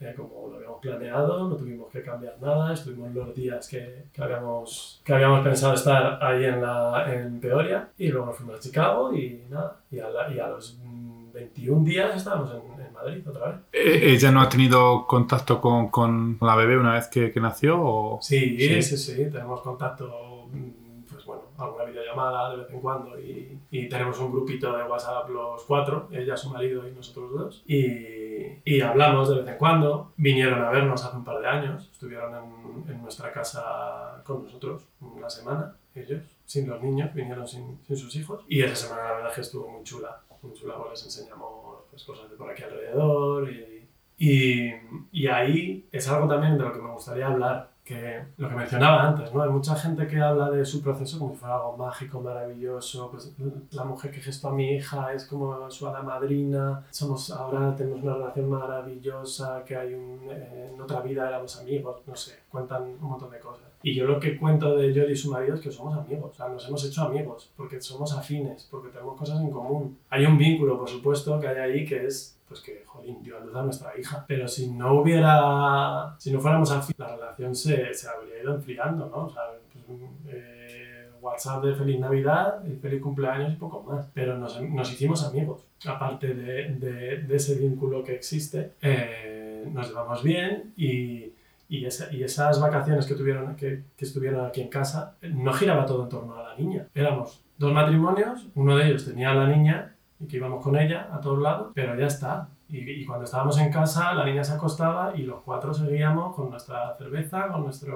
Speaker 4: eh, como lo habíamos planeado, no tuvimos que cambiar nada, estuvimos los días que, que habíamos, que habíamos pensado estar ahí en, la, en Peoria y luego nos fuimos a Chicago y nada, y a, la- y a los mm, 21 días estábamos en, en Madrid otra vez.
Speaker 2: Eh, ¿Ella no ha tenido contacto con, con la bebé una vez que, que nació? O...
Speaker 4: Sí,
Speaker 2: Sí.
Speaker 4: sí, sí, tenemos contacto mm, pues pues bueno, alguna videollamada de vez en cuando y, y tenemos un grupito de WhatsApp los cuatro, ella, su marido y nosotros dos, y, y hablamos de vez en cuando. Vinieron a vernos hace un par de años, estuvieron en, en nuestra casa con nosotros una semana, ellos, sin los niños, vinieron sin, sin sus hijos, y esa semana la verdad que estuvo muy chula, muy chula, porque les enseñamos pues, cosas de por aquí alrededor y, y, y ahí es algo también de lo que me gustaría hablar, que lo que mencionaba antes, ¿no? Hay mucha gente que habla de su proceso como si fuera algo mágico, maravilloso, pues la mujer que gestó a mi hija es como su hada madrina, somos ahora tenemos una relación maravillosa, que hay un, eh, en otra vida éramos amigos, no sé, cuentan un montón de cosas. Y yo lo que cuento de Jory y su marido es que somos amigos, o sea, nos hemos hecho amigos, porque somos afines, porque tenemos cosas en común. Hay un vínculo, por supuesto, que hay ahí que es pues que, jolín, dio a luz a nuestra hija. Pero si no hubiera, si no fuéramos afines, la relación se, se habría ido enfriando, ¿no? O sea, pues, eh, WhatsApp de feliz Navidad y feliz cumpleaños y poco más. Pero nos, nos hicimos amigos. Aparte de, de, de, ese vínculo que existe, eh, nos llevamos bien y, y, esa, y, esas vacaciones que, tuvieron, que, que, estuvieron aquí en casa, no giraba todo en torno a la niña. Éramos dos matrimonios, uno de ellos tenía a la niña y que íbamos con ella a todos lados, pero ya está. Y, cuando estábamos en casa, la niña se acostaba y los cuatro seguíamos con nuestra cerveza, con nuestra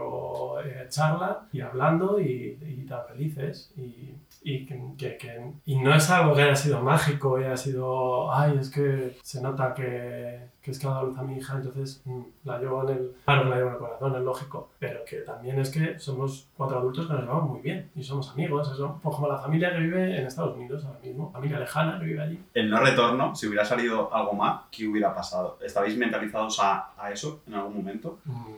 Speaker 4: eh, charla y hablando y, y tan felices. Y, y, que, que, que, y no es algo que haya sido mágico y haya sido, ay, es que se nota que, que es que ha dado luz a mi hija, entonces mmm, la llevo en el, claro, la llevo en el corazón, es lógico, pero que también es que somos cuatro adultos que nos llevamos muy bien y somos amigos, eso, pues como la familia que vive en Estados Unidos ahora mismo, familia lejana que vive allí.
Speaker 7: El no retorno, si hubiera salido algo más, ¿qué hubiera pasado? ¿Estabais mentalizados a, a eso en algún momento?
Speaker 4: Mm.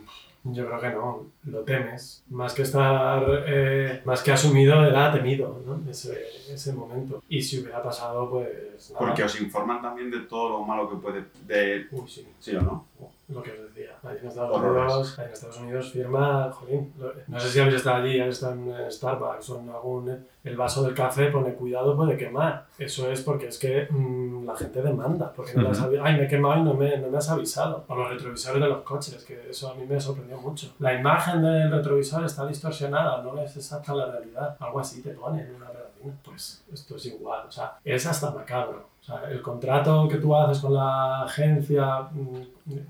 Speaker 4: Yo creo que no, lo temes. Más que estar, eh, más que asumido, era temido, ¿no? Ese, ese momento. Y si hubiera pasado, pues nada.
Speaker 7: Porque os informan también de todo lo malo que puede... De...
Speaker 4: Uy, sí.
Speaker 7: ¿Sí o no?
Speaker 4: Lo que os decía. Ahí en Estados, Unidos, en Estados Unidos firma, jolín, no sé si habéis estado allí, habéis estado en Starbucks o en algún... El vaso del café pone cuidado, puede quemar. Eso es porque es que mmm, la gente demanda. Porque no uh -huh. Ay, me he quemado y no me, no me has avisado. O los retrovisores de los coches, que eso a mí me sorprendió mucho. La imagen del retrovisor está distorsionada, no es exacta la realidad. Algo así te pone en una pegatina. Pues esto es igual, o sea, es hasta macabro. O sea, el contrato que tú haces con la agencia,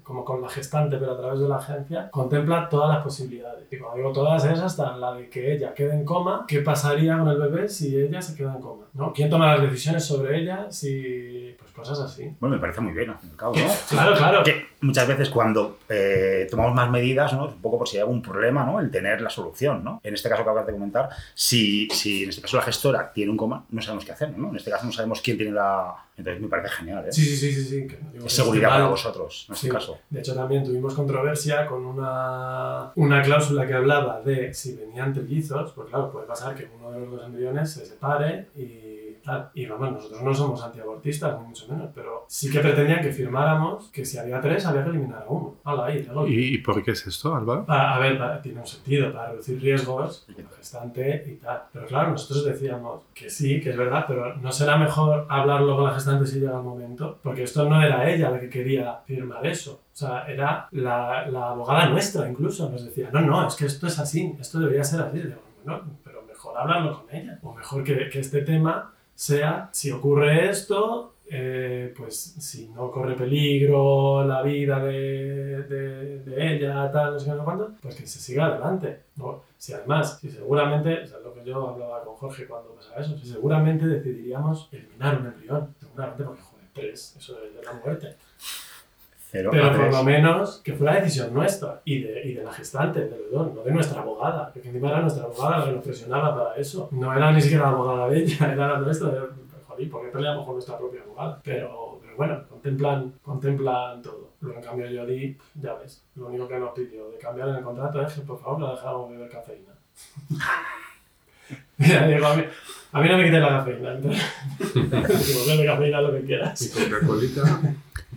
Speaker 4: como con la gestante, pero a través de la agencia, contempla todas las posibilidades. Y cuando digo todas es hasta la de que ella quede en coma, ¿qué pasaría con el bebé si ella se queda en coma? ¿no? ¿Quién toma las decisiones sobre ella? Si... Pues cosas así.
Speaker 5: Bueno, me parece muy bien, al fin y al cabo, ¿no?
Speaker 4: claro, claro.
Speaker 5: Que muchas veces cuando eh, tomamos más medidas, ¿no? Un poco por si hay algún problema, ¿no? El tener la solución, ¿no? En este caso que acabas de comentar, si, si en este caso la gestora tiene un coma, no sabemos qué hacer, ¿no? En este caso no sabemos quién tiene la... Entonces me parece genial, ¿eh?
Speaker 4: Sí, sí, sí,
Speaker 5: digo, es seguridad para vosotros, en este
Speaker 4: sí.
Speaker 5: caso.
Speaker 4: De hecho, también tuvimos controversia con una, una cláusula que hablaba de si venían trillizos, pues claro, puede pasar que uno de los dos embriones se separe y tal. Y vamos, nosotros no somos antiabortistas, ni mucho menos, pero sí que pretendían que firmáramos que si había tres había que eliminar a uno. Hala, ahí,
Speaker 2: ¿Y, ¿Y por qué es esto, Álvaro?
Speaker 4: Para, a ver, para, tiene un sentido, para reducir riesgos, gestante y tal. Pero claro, nosotros decíamos que sí, que es verdad, pero no será mejor hablarlo con la gestante si llega el momento, porque esto no era ella la que quería firmar eso. O sea, era la, la abogada nuestra incluso, nos decía, no, no, es que esto es así, esto debería ser así. Digo, bueno, pero mejor hablarlo con ella, o mejor que, que este tema sea, si ocurre esto, eh, pues si no corre peligro la vida de, de, de ella, tal, no sé no cuánto, pues que se siga adelante. ¿no? Si además, si seguramente, o sea, lo que yo hablaba con Jorge cuando pasaba eso, si seguramente decidiríamos eliminar un embrión, seguramente porque, joder, tres, eso es de la muerte.
Speaker 5: Cero
Speaker 4: Pero por lo menos que fuera decisión nuestra y de, y de la gestante, dos, no de nuestra abogada, que encima era nuestra abogada la que nos presionaba para eso. No era ni siquiera la abogada de ella, era la nuestra. De, joder, ¿por qué peleamos con nuestra propia abogada? Pero, pero bueno, contemplan, contemplan todo. Luego, en cambio, Jodie, ya ves, lo único que nos pidió de cambiar en el contrato es que por favor la dejáramos beber cafeína. Mira, digo, a mí, a mí no me quites la cafeína. Entonces, bebe cafeína lo que quieras.
Speaker 6: Y Coca-Colita.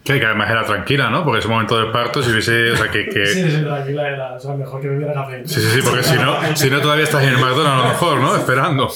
Speaker 2: Que, que, además era tranquila, ¿no? Porque ese momento del parto, si hubiese. O sea, que, que...
Speaker 4: Sí, sí, tranquila era. O sea, mejor que bebiera cafeína.
Speaker 2: Sí, sí, sí, porque si no, si no todavía estás en el McDonald's a lo mejor, ¿no? Esperando.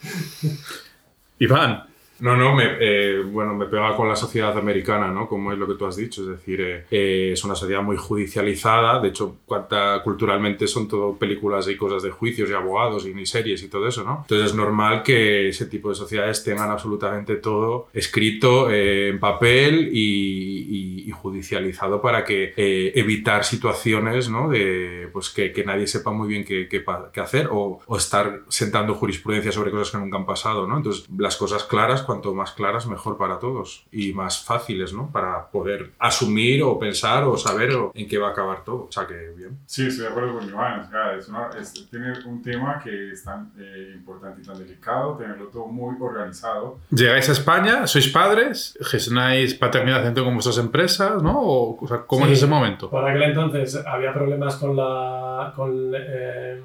Speaker 2: Iván.
Speaker 3: No, no, me, eh, bueno, me pega con la sociedad americana, ¿no? Como es lo que tú has dicho, es decir, eh, eh, es una sociedad muy judicializada, de hecho, cuanta, culturalmente son todo películas y cosas de juicios y abogados y series y todo eso, ¿no? Entonces es normal que ese tipo de sociedades tengan absolutamente todo escrito eh, en papel y, judicializado para que eh, evitar situaciones, ¿no? De, pues que, nadie sepa muy bien qué hacer o, o estar sentando jurisprudencia sobre cosas que nunca han pasado, ¿no? Entonces, las cosas claras, cuanto más claras, mejor para todos y más fáciles, ¿no? Para poder asumir o pensar o saber o- en qué va a acabar todo. O sea que bien.
Speaker 6: Sí, estoy de acuerdo con Iván. O sea, es una- es- tiene un tema que es tan eh, importante y tan delicado, tenerlo todo muy organizado.
Speaker 2: Llegáis a España, sois padres, gestionáis paternidad dentro con vuestras empresas, ¿no? O, o sea, ¿Cómo
Speaker 4: Sí.
Speaker 2: es ese momento?
Speaker 4: Por aquel entonces había problemas con la, con, eh,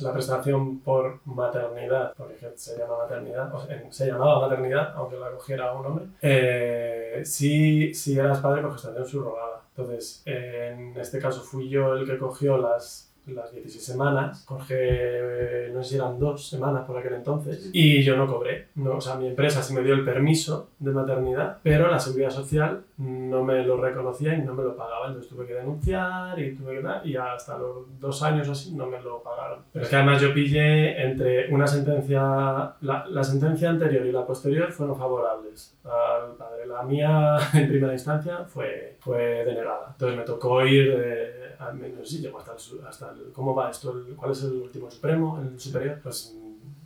Speaker 4: la prestación por maternidad, porque se llama maternidad, se llamaba maternidad, aunque la cogiera un hombre. Eh, si, si eras padre por gestación subrogada. Entonces, en este caso fui yo el que cogió las las 16 semanas, Jorge, no sé si eran dos semanas por aquel entonces, y yo no cobré. No, o sea, mi empresa sí me dio el permiso de maternidad, pero la seguridad social no me lo reconocía y no me lo pagaba. Entonces tuve que denunciar y tuve que dar, y hasta los dos años o así no me lo pagaron. Pero es que además yo pillé entre una sentencia, la, la sentencia anterior y la posterior fueron favorables al padre. La mía en primera instancia fue, fue denegada. Entonces me tocó ir, eh, no sé si llegó hasta el, su- hasta el- ¿cómo va esto? El- ¿Cuál es el último supremo? ¿El superior? Pues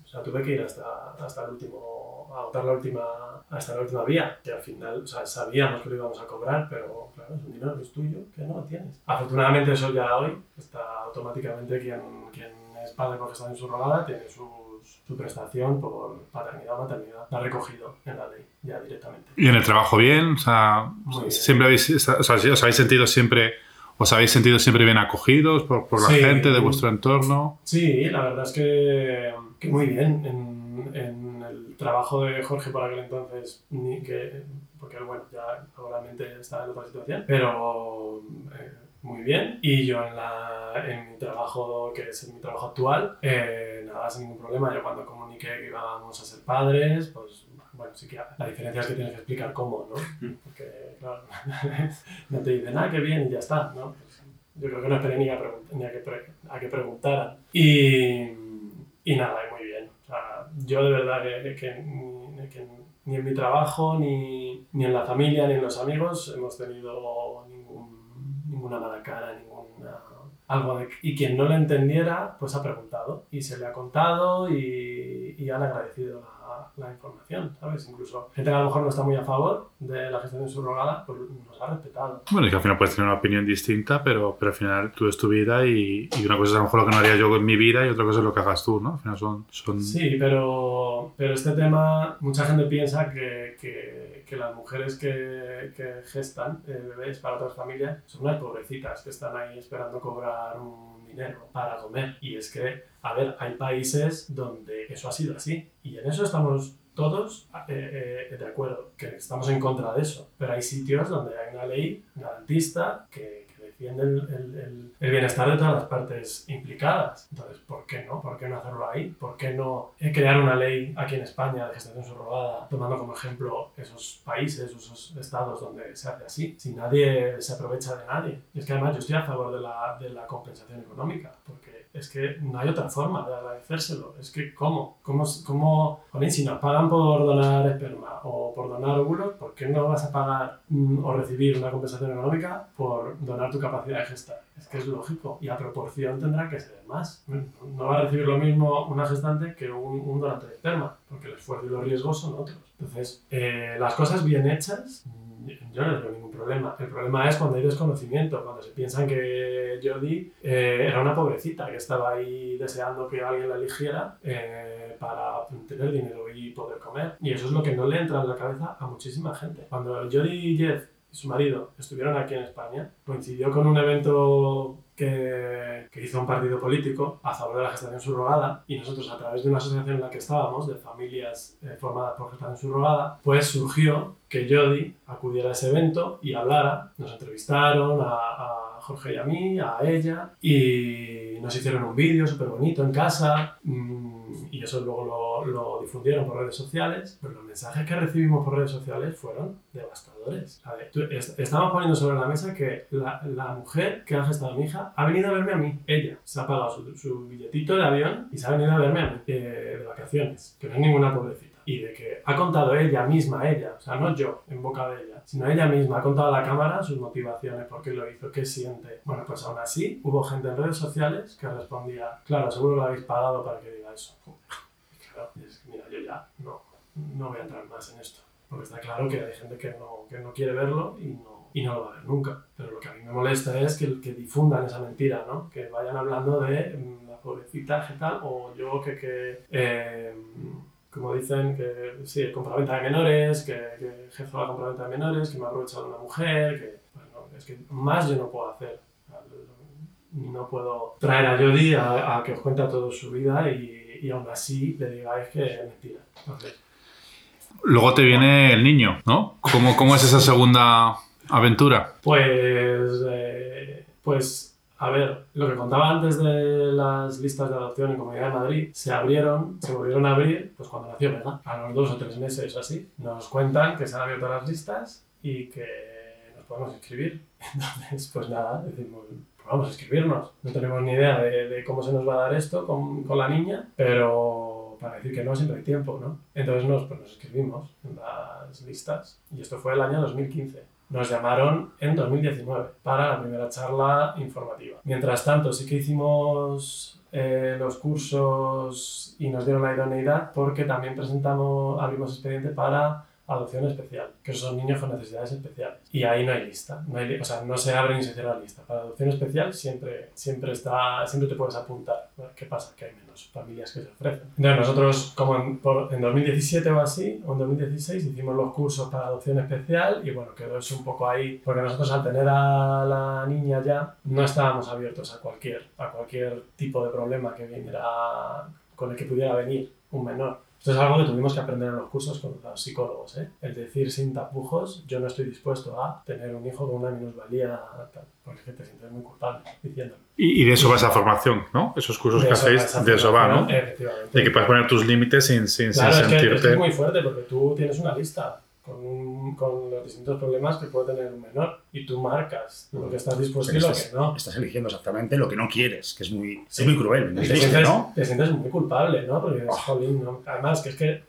Speaker 4: o sea, tuve que ir hasta, hasta el último, a votar la última, hasta la última vía, que al final, o sea, sabíamos que lo íbamos a cobrar, pero claro, es un dinero que es tuyo, que no lo tienes. Afortunadamente eso ya hoy está automáticamente quien, quien es padre por gestación subrogada tiene sus- su prestación por paternidad o maternidad. La ha recogido en la ley, ya directamente.
Speaker 2: ¿Y en el trabajo bien? O sea,
Speaker 4: Muy bien.
Speaker 2: siempre habéis, o sea, ¿os habéis sentido siempre, os habéis sentido siempre bien acogidos por, por la
Speaker 4: Sí.
Speaker 2: gente de vuestro entorno?
Speaker 4: Sí, la verdad es que, que muy bien. En, en el trabajo de Jorge por aquel entonces, ni que, porque bueno, ya probablemente está en otra situación, pero eh, muy bien. Y yo en, la, en mi trabajo, que es mi trabajo actual, eh, nada, sin ningún problema. Yo cuando comuniqué que íbamos a ser padres, pues bueno, sí que la diferencia es que tienes que explicar cómo, ¿no? Porque, claro, no te dicen, ah, qué bien, y ya está, ¿no? Pues, yo creo que no esperé ni a, ni a que, pre- a que preguntaran. Y, y nada, y muy bien. O sea, yo de verdad que, que ni, que ni en mi trabajo, ni, ni en la familia, ni en los amigos hemos tenido ningún, ninguna mala cara, ninguna... Algo de, y quien no lo entendiera, pues ha preguntado y se le ha contado y, y han agradecido la, la información, ¿sabes? Incluso gente que a lo mejor no está muy a favor de la gestación subrogada, pues nos ha respetado.
Speaker 2: Bueno, es que al final puedes tener una opinión distinta, pero, pero al final tú es tu vida y, y una cosa es a lo mejor lo que no haría yo en mi vida y otra cosa es lo que hagas tú, ¿no? Al final son... son...
Speaker 4: Sí, pero, pero este tema, mucha gente piensa que, que, que las mujeres que, que gestan eh, bebés para otras familias son unas pobrecitas que están ahí esperando cobrar un dinero para comer. Y es que, a ver, hay países donde eso ha sido así. Y en eso estamos todos eh, eh, de acuerdo, que estamos en contra de eso. Pero hay sitios donde hay una ley garantista que, defiende el, el- el- el bienestar de todas las partes implicadas. Entonces, ¿por qué no? ¿Por qué no hacerlo ahí? ¿Por qué no eh, crear una ley aquí en España de gestación subrogada, tomando como ejemplo esos países, esos estados donde se hace así? Si nadie se aprovecha de nadie. Y es que además yo estoy a favor de la, de la compensación económica, porque es que no hay otra forma de agradecérselo. Es que, ¿cómo? ¿Cómo, cómo jolín, si nos pagan por donar esperma o por donar óvulos, ¿por qué no vas a pagar mm, o recibir una compensación económica por donar tu capacidad de gestar? Es que es lógico. Y a proporción tendrá que ser más. No va a recibir lo mismo una gestante que un, un donante de esperma, porque el esfuerzo y los riesgos son otros. Entonces, eh, las cosas bien hechas, mm, yo no veo ningún problema. El problema es cuando hay desconocimiento, cuando se piensan que Jodie eh, era una pobrecita que estaba ahí deseando que alguien la eligiera eh, para tener dinero y poder comer. Y eso es lo que no le entra en la cabeza a muchísima gente. Cuando Jodie y Jeff y su marido estuvieron aquí en España, coincidió con un evento que, que hizo un partido político a favor de la gestación subrogada y nosotros a través de una asociación en la que estábamos, de familias eh, formadas por gestación subrogada, pues surgió que Jodie acudiera a ese evento y hablara. Nos entrevistaron a Jorge y a mí, a ella y, nos hicieron un vídeo súper bonito en casa mm, y eso luego lo, lo difundieron por redes sociales, pero los mensajes que recibimos por redes sociales fueron devastadores. A ver, estamos poniendo sobre la mesa que la, la mujer que ha gestado a mi hija ha venido a verme a mí, ella, se ha pagado su, su billetito de avión y se ha venido a verme a mí eh, de vacaciones, que no es ninguna pobrecita. Y de que ha contado ella misma, ella, o sea, no yo en boca de ella, sino ella misma ha contado a la cámara sus motivaciones, por qué lo hizo, qué siente. Bueno, pues aún así hubo gente en redes sociales que respondía, claro, seguro lo habéis pagado para que diga eso. Claro, es que, mira, yo ya no, no voy a entrar más en esto. Porque está claro que hay gente que no, que no quiere verlo y no, y no lo va a ver nunca. Pero lo que a mí me molesta es que, que difundan esa mentira, ¿no? Que vayan hablando de mm, la pobrecita, tal, o yo que, que eh, como dicen, que sí, compraventa de menores, que, que ejerzo la compraventa de menores, que me ha aprovechado una mujer, que, bueno, es que más yo no puedo hacer. No puedo traer a Jodie a, a que os cuente toda su vida y, y aún así le digáis que es mentira.
Speaker 2: Luego te viene el niño, ¿no? ¿Cómo, cómo es esa segunda aventura?
Speaker 4: Pues, eh, pues, a ver, lo que contaba antes de las listas de adopción en Comunidad de Madrid, se abrieron, se volvieron a abrir, pues cuando nació Vega, a los dos o tres meses o así. Nos cuentan que se han abierto las listas y que nos podemos inscribir. Entonces, pues nada, decimos, pues vamos a inscribirnos. No tenemos ni idea de, de cómo se nos va a dar esto con, con la niña, pero para decir que no siempre hay tiempo, ¿no? Entonces nos, pues nos inscribimos en las listas y esto fue el año 2015. Nos llamaron en 2019 para la primera charla informativa. Mientras tanto, sí que hicimos eh, los cursos y nos dieron la idoneidad porque también presentamos, abrimos expediente para adopción especial, que son niños con necesidades especiales. Y ahí no hay lista, no hay o sea, no se abre ni se cierra la lista. Para adopción especial siempre, siempre, está, siempre te puedes apuntar. ¿Qué pasa? Que hay menos familias que se ofrecen. Entonces nosotros, como en, por- en 2017 o así, o en 2016, hicimos los cursos para adopción especial y bueno, quedó eso un poco ahí, porque nosotros al tener a la niña ya, no estábamos abiertos a cualquier, a cualquier tipo de problema que viniera, con el que pudiera venir un menor. Esto es algo que tuvimos que aprender en los cursos con los psicólogos, ¿eh? El decir sin tapujos, yo no estoy dispuesto a tener un hijo con una minusvalía, tal, porque es que te sientes muy culpable diciéndolo.
Speaker 2: Y, y de eso va esa formación, ¿no? Esos cursos
Speaker 4: De
Speaker 2: que
Speaker 4: eso
Speaker 2: hacéis, de eso va, ¿no?
Speaker 4: Efectivamente.
Speaker 2: De que puedes poner tus límites sin, sin, sin
Speaker 4: Claro, es que, es que
Speaker 2: sentirte...
Speaker 4: es muy fuerte porque tú tienes una lista con, un- con los distintos problemas que puede tener un menor y tú marcas lo que estás dispuesto y lo
Speaker 5: estás,
Speaker 4: que no.
Speaker 5: estás eligiendo exactamente lo que no quieres, que es muy,
Speaker 4: Sí.
Speaker 5: es muy cruel, muy
Speaker 4: te
Speaker 5: triste,
Speaker 4: sientes,
Speaker 5: ¿no?
Speaker 4: te sientes muy culpable, ¿no? Porque
Speaker 5: Ah.
Speaker 4: jolín, ¿no? Además, que es que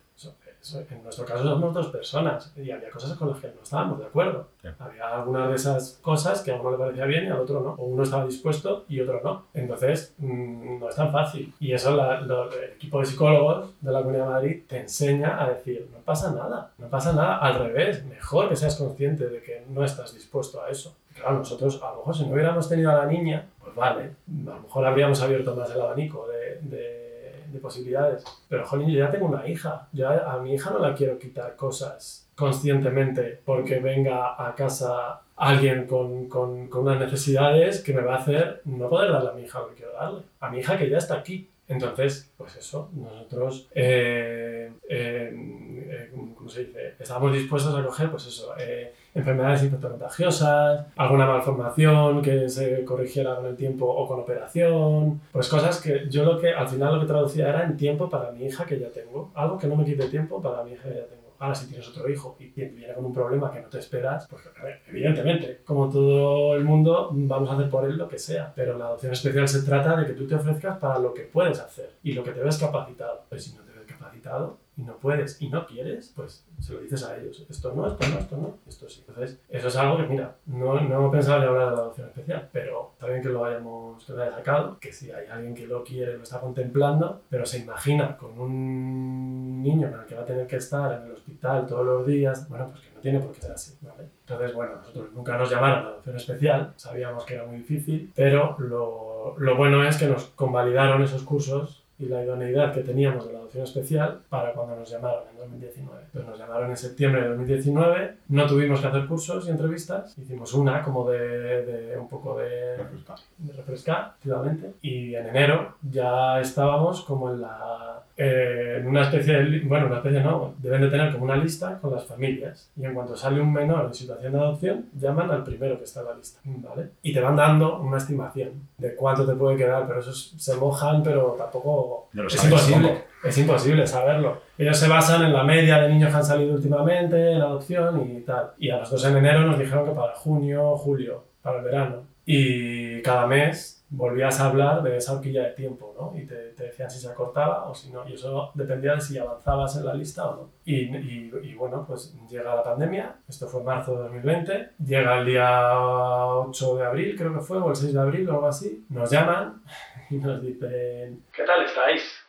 Speaker 4: en nuestro caso somos dos personas y había cosas con las que no estábamos de acuerdo.
Speaker 5: Sí.
Speaker 4: Había algunas de esas cosas que a uno le parecía bien y al otro no. O uno estaba dispuesto y otro no. Entonces, mm, no es tan fácil. Y eso la- lo- el equipo de psicólogos de la Comunidad de Madrid te enseña a decir, no pasa nada, no pasa nada. Al revés, mejor que seas consciente de que no estás dispuesto a eso. Claro, nosotros a lo mejor si no hubiéramos tenido a la niña, pues vale, a lo mejor habríamos abierto más el abanico de, de- de posibilidades. Pero, jolín, yo ya tengo una hija. Yo a, mi hija no la quiero quitar cosas conscientemente porque venga a casa alguien con, con, con unas necesidades que me va a hacer no poder darle a mi hija lo que quiero darle. A mi hija que ya está aquí. Entonces, pues eso, nosotros, eh, eh, eh, ¿cómo se dice? Estábamos dispuestos a coger, pues eso, eh, enfermedades infectocontagiosas, alguna malformación que se corrigiera con el tiempo o con operación, pues cosas que yo lo que al final lo que traducía era en tiempo para mi hija que ya tengo, algo que no me quite tiempo para mi hija que ya tengo. Ahora, si tienes otro hijo y te viene con un problema que no te esperas, pues a ver, evidentemente, como todo el mundo, vamos a hacer por él lo que sea. Pero la adopción especial se trata de que tú te ofrezcas para lo que puedes hacer y lo que te ves capacitado. Pues si no te ves capacitado y no puedes y no quieres, pues se lo dices a ellos. Esto no, esto no, esto no, esto sí. Entonces, eso es algo que, mira, no, no pensaba en hablar de la adopción especial, pero está bien que lo hayamos que lo haya sacado, que si hay alguien que lo quiere, lo está contemplando, pero se imagina con un niño con el que va a tener que estar en el hospital todos los días, bueno, pues que no tiene por qué ser así, ¿vale? Entonces, bueno, nosotros nunca nos llamaron a adopción especial, sabíamos que era muy difícil, pero lo, lo bueno es que nos convalidaron esos cursos y la idoneidad que teníamos de la especial para cuando nos llamaron en 2019. Entonces nos llamaron en septiembre de 2019, no tuvimos que hacer cursos y entrevistas, hicimos una como de, de un poco de, de refrescar, efectivamente, y en enero ya estábamos como en la eh, una especie de, bueno, una especie no, deben de tener como una lista con las familias y en cuanto sale un menor en situación de adopción, llaman al primero que está en la lista, ¿vale? Y te van dando una estimación de cuánto te puede quedar, pero esos se mojan, pero tampoco...
Speaker 5: No
Speaker 4: es
Speaker 5: sabes
Speaker 4: imposible,
Speaker 5: tampoco.
Speaker 4: es imposible saberlo. Ellos se basan en la media de niños que han salido últimamente en adopción y tal. Y a nosotros en enero nos dijeron que para junio, julio, para el verano. Y cada mes volvías a hablar de esa horquilla de tiempo, ¿no? Y te, te decían si se acortaba o si no. Y eso dependía de si avanzabas en la lista o no. Y, y, y bueno, pues llega la pandemia, esto fue marzo de 2020, llega el día 8 de abril, creo que fue, o el 6 de abril o algo así, nos llaman y nos dicen, ¿qué tal estáis?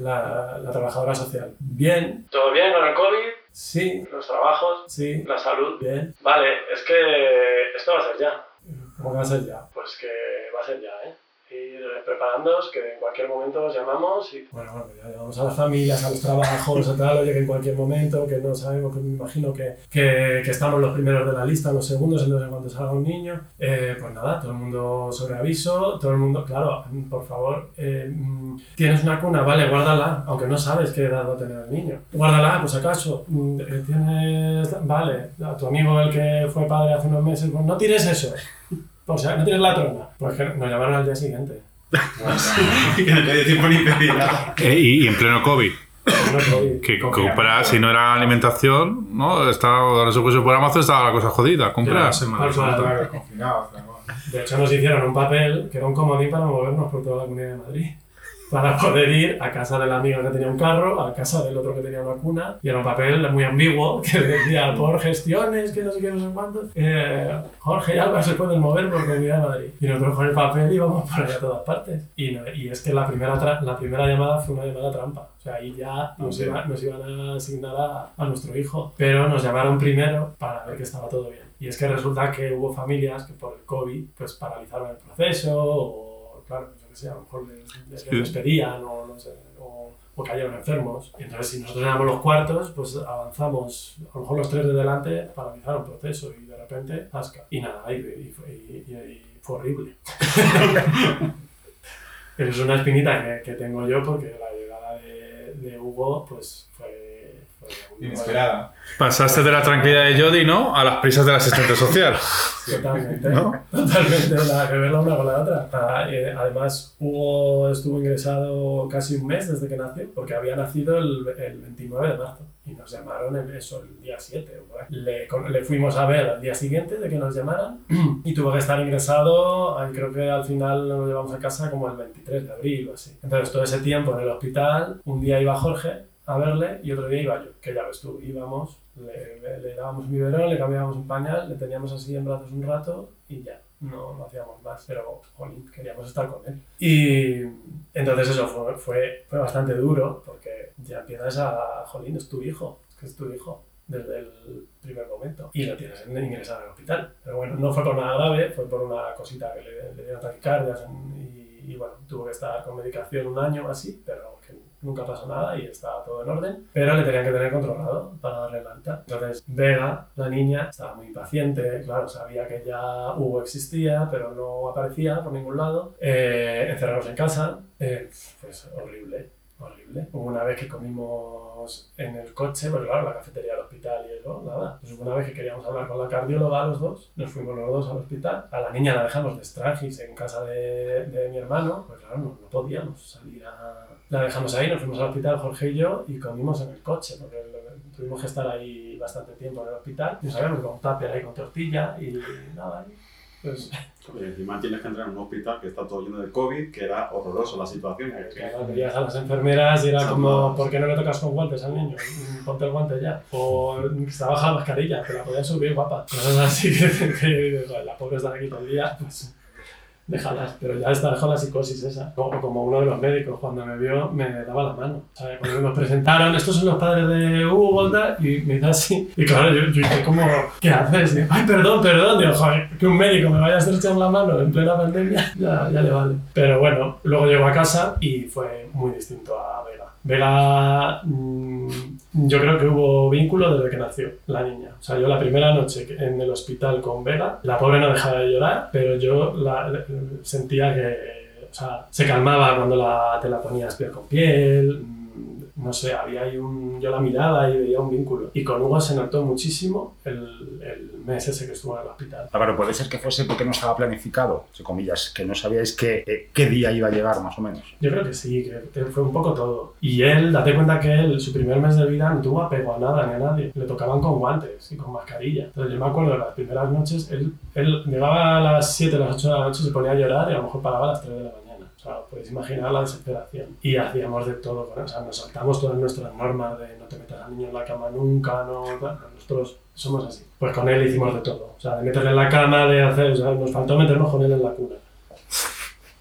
Speaker 4: La, la trabajadora social. Bien. ¿Todo bien con el COVID? Sí. ¿Los trabajos? Sí. ¿La salud? Bien. Vale, es que esto va a ser ya. ¿Cómo que va a ser ya? Pues que va a ser ya, preparándoos, que en cualquier momento os llamamos y... Bueno, bueno, ya llamamos a las familias, a los trabajos, a tal, oye, que en cualquier momento, que no sabemos, que me imagino que, que, que estamos los primeros de la lista, los segundos, entonces cuando salga un niño, eh, pues nada, todo el mundo sobre aviso, todo el mundo, claro, por favor, eh, mm, tienes una cuna, vale, guárdala, aunque no sabes qué edad va a tener el niño. Guárdala, pues acaso, mm, eh, tienes, vale, a tu amigo el que fue padre hace unos meses, pues no tires eso. O sea, no tienes la trona. Pues que nos llamaron al día siguiente.
Speaker 7: que no te dio tiempo ni pedir nada.
Speaker 2: Eh, y, y en pleno COVID. Que comprar, si no era alimentación, ¿no? Estaba, no si por Amazon estaba la cosa jodida. Comprar.
Speaker 4: Claro. De hecho, nos hicieron un papel que era un comodín para movernos por toda la comunidad de Madrid. Para poder ir a casa del amigo que tenía un carro, a casa del otro que tenía una cuna, y era un papel muy ambiguo que decía por gestiones, que no sé qué, no sé cuántos. eh, Jorge y Alba se pueden mover por comunidad de Madrid. Y nosotros con el papel íbamos por ahí a todas partes. Y, no- y es que la primera, la primera llamada fue una llamada trampa. O sea, ahí ya nos,
Speaker 7: sí.
Speaker 4: iba- nos iban a asignar a, a nuestro hijo. Pero nos llamaron primero para ver que estaba todo bien. Y es que resulta que hubo familias que por el COVID pues paralizaron el proceso o, claro, qué sé, a lo mejor les, despedían o no sé, o, o cayeron enfermos. Y entonces si nosotros éramos los cuartos, pues avanzamos, a lo mejor los tres de delante paralizaron el proceso y de repente, asca. Y nada, y, y- y- y fue horrible. Pero es una espinita que, que tengo yo porque la llegada de, de Hugo pues fue...
Speaker 6: Inesperada.
Speaker 2: Pasaste de la tranquilidad de Jody, ¿no? A las prisas del asistente social.
Speaker 4: Totalmente,
Speaker 2: ¿No?
Speaker 4: totalmente, nada que ver la una con la otra. Ah, eh, además, Hugo estuvo ingresado casi un mes desde que nació, porque había nacido el, el 29 de marzo. Y nos llamaron en eso, el día 7. o por ahí. Le, le fuimos a ver al día siguiente de que nos llamaran y tuvo que estar ingresado, creo que al final nos lo llevamos a casa como el 23 de abril o así. Entonces, todo ese tiempo en el hospital, un día iba Jorge a verle y otro día iba yo, que ya ves tú, íbamos, le, le- le dábamos un biberón, le cambiábamos un pañal, le teníamos así en brazos un rato y ya, no, no hacíamos más, pero jolín, queríamos estar con él. Y entonces eso fue, fue, fue bastante duro porque ya empiezas a, jolín, es tu hijo, es que es tu hijo desde el primer momento y lo tienes en- ingresado al hospital. Pero bueno, no fue por nada grave, fue por una cosita que le, le dieron taquicardias y, y bueno, tuvo que estar con medicación un año así, pero que nunca pasó nada y estaba todo en orden, pero le tenían que tener controlado para darle la alta. Entonces, Vega, la niña, estaba muy impaciente, claro, sabía que ya Hugo existía, pero no aparecía por ningún lado. Eh, encerrados en casa, eh, pues horrible, horrible. Hubo una vez que comimos en el coche, pues claro, la cafetería del hospital y eso, nada. Hubo una vez que queríamos hablar con la cardióloga los dos, nos fuimos los dos al hospital. A la niña la dejamos de estragis en casa de, de mi hermano, pues claro, no, no podíamos salir a... La dejamos ahí, nos fuimos al hospital Jorge y yo y comimos en el coche, porque tuvimos que estar ahí bastante tiempo en el hospital. Y nos habíamos con tupper ahí con tortilla y nada. y Pues
Speaker 7: Y encima tienes que entrar en un hospital que está todo lleno de COVID, que era horroroso la situación.
Speaker 4: Claro, veías a las enfermeras y era como. ¿por qué no le tocas con guantes al niño? Ponte el guante ya. O que se baja la mascarilla, que la podías subir guapa. Cosas así que, que la pobre está aquí todo el día, pues déjalas. Pero ya está con la psicosis esa. Como, uno de los médicos cuando me vio me daba la mano. ¿sabes? Cuando nos presentaron, estos son los padres de Hugo tal, y me hizo así. Y claro, yo, yo como, ¿qué haces? Y, Ay, perdón, perdón. Digo, joder, que un médico me vaya a estrechar la mano en plena pandemia, ya, ya le vale. Pero bueno, luego llegó a casa y fue muy distinto a Vega. Vega, mm, yo creo que hubo vínculo desde que nació la niña. O sea, yo la primera noche en el hospital con Vega, la pobre no dejaba de llorar, pero yo la- sentía que O sea, se calmaba cuando la, te la ponías piel con piel, no sé, había ahí un... Yo la miraba y veía un vínculo. Y con Hugo se notó muchísimo el, el mes ese que estuvo en el hospital.
Speaker 5: Álvaro, puede ser que fuese porque no estaba planificado, entre comillas, que no sabíais qué, eh, qué día iba a llegar, más o menos.
Speaker 4: Yo creo que sí, que que fue un poco todo. Y él, date cuenta que él, su primer mes de vida, no tuvo apego a nada ni a nadie. Le tocaban con guantes y con mascarilla. Entonces yo me acuerdo de las primeras noches, él, él llegaba a las 7, a las 8 de la noche, se ponía a llorar y a lo mejor paraba a las 3 de la mañana. O sea, podéis imaginar la desesperación. Y hacíamos de todo él. O sea, nos saltamos todas nuestras normas de no te metas al niño en la cama nunca, no... Nosotros somos así. Pues con él hicimos de todo. O sea, de meterle en la cama, de hacer... O sea, nos faltó meternos con él en la cuna.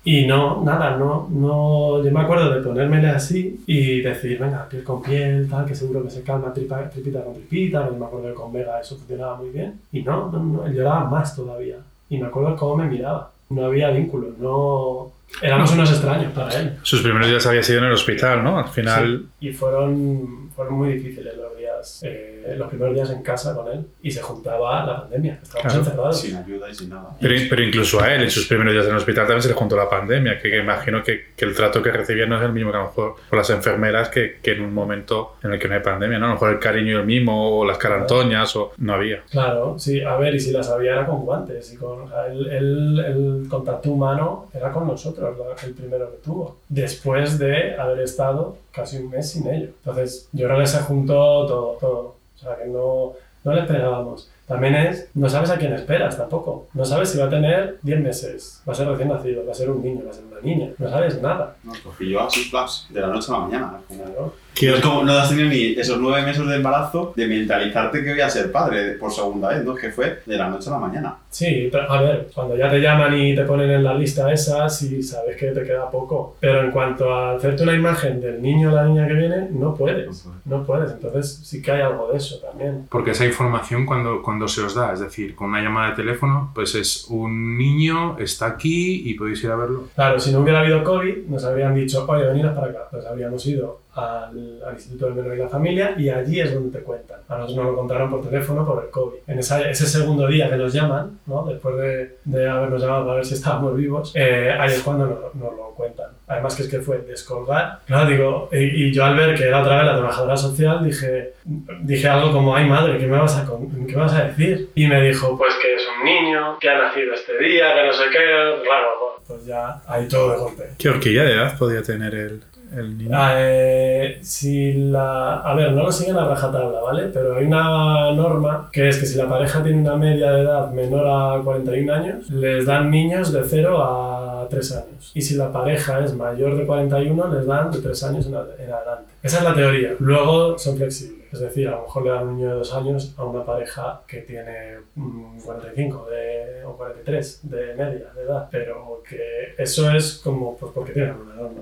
Speaker 4: Y no, nada, no, no, yo me acuerdo de ponérmele así y decir, venga, piel con piel, tal, que seguro que se calma tripa- tripita con tripita, yo me acuerdo que con Vega eso funcionaba muy bien. Y no, no, no, lloraba más todavía. Y me acuerdo cómo me miraba. No había vínculo, no... Éramos unos extraños para él.
Speaker 2: Sus primeros días había sido en el hospital, ¿no? Al final,
Speaker 4: Sí, Y fueron, fueron muy difíciles los días, eh, los primeros días en casa con él. Y se juntaba la pandemia, estábamos
Speaker 2: Claro.
Speaker 4: encerrados.
Speaker 7: Sin ayuda y sin nada.
Speaker 2: pero, pero incluso a él, en sus primeros días en el hospital también se le juntó la pandemia, que, que imagino que, que el trato que recibía no es el mismo que a lo mejor por las enfermeras que, que en un momento en el que no hay pandemia, ¿no? A lo mejor el cariño y el mimo, o las carantoñas, o no había.
Speaker 4: Claro, sí, a ver, y si las había era con guantes, y con, o sea, el, el- el contacto humano era con nosotros, el primero que tuvo, después de haber estado casi un mes sin ello. Entonces, yo creo que se juntó todo, todo, o sea, que no, no le esperábamos. También es, no sabes a quién esperas tampoco, no sabes si va a tener 10 meses, va a ser recién nacido, va a ser un niño, va a ser una niña, no sabes nada.
Speaker 7: No, pues pilló así, flaps, de la noche a la mañana.
Speaker 4: Claro.
Speaker 7: No, es como, no has tenido ni esos nueve meses de embarazo de mentalizarte que voy a ser padre por segunda vez, ¿no? Que fue de la noche a la mañana.
Speaker 4: Sí, pero, a ver, cuando ya te llaman y te ponen en la lista esa, sí sabes que te queda poco. Pero en cuanto a hacerte una imagen del niño o la niña que viene, no puedes. No puedes. Entonces sí que hay algo de eso también.
Speaker 3: Porque esa información cuando, cuando se os da, es decir, con una llamada de teléfono, pues es un niño, está aquí y podéis ir a verlo.
Speaker 4: Claro, si no hubiera habido COVID, nos habrían dicho, oye, veniros para acá. Pues habríamos ido al, al Instituto del Menor y la Familia y allí es donde te cuentan. A nosotros nos lo contaron por teléfono por el COVID. En esa- ese segundo día que nos llaman, ¿no? después de, de habernos llamado para ver si estábamos vivos, eh, ahí es cuando nos, nos lo cuentan. Además que es que fue descolgar. Claro, digo, y, y yo al ver que era otra vez la trabajadora social, dije, dije algo como, ay madre, ¿qué me, vas a, ¿qué me vas a decir? Y me dijo, pues que es un niño, que ha nacido este día, que no sé qué, claro, pues ya ahí todo de golpe.
Speaker 2: ¿Qué horquilla de edad podía tener el, el niño?
Speaker 4: Ah, eh, si la, a ver, no lo siguen a rajatabla, ¿vale? Pero hay una norma que es que si la pareja tiene una media de edad menor a 41 años, les dan niños de 0 a 3 años. Y si la pareja es mayor de 41, les dan de 3 años en, ad- en adelante. Esa es la teoría. Luego son flexibles. Es decir, a lo mejor le dan un niño de 2 años a una pareja que tiene mm, 45 de, o 43 de media de edad. Pero que eso es como pues, porque tienen una norma.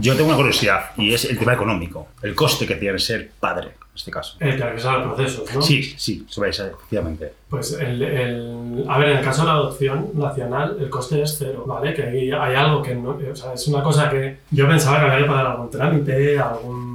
Speaker 5: Yo tengo una curiosidad y es el tema económico, el coste que tiene ser padre, en este caso.
Speaker 4: El que revisar los procesos, ¿no?
Speaker 5: Sí, sí, sobre eso, efectivamente.
Speaker 4: Pues el, el- a ver, en el caso de la adopción nacional, el coste es cero, ¿vale? Que hay, hay algo que no, o sea, es una cosa que yo pensaba que había que pagar algún trámite, algún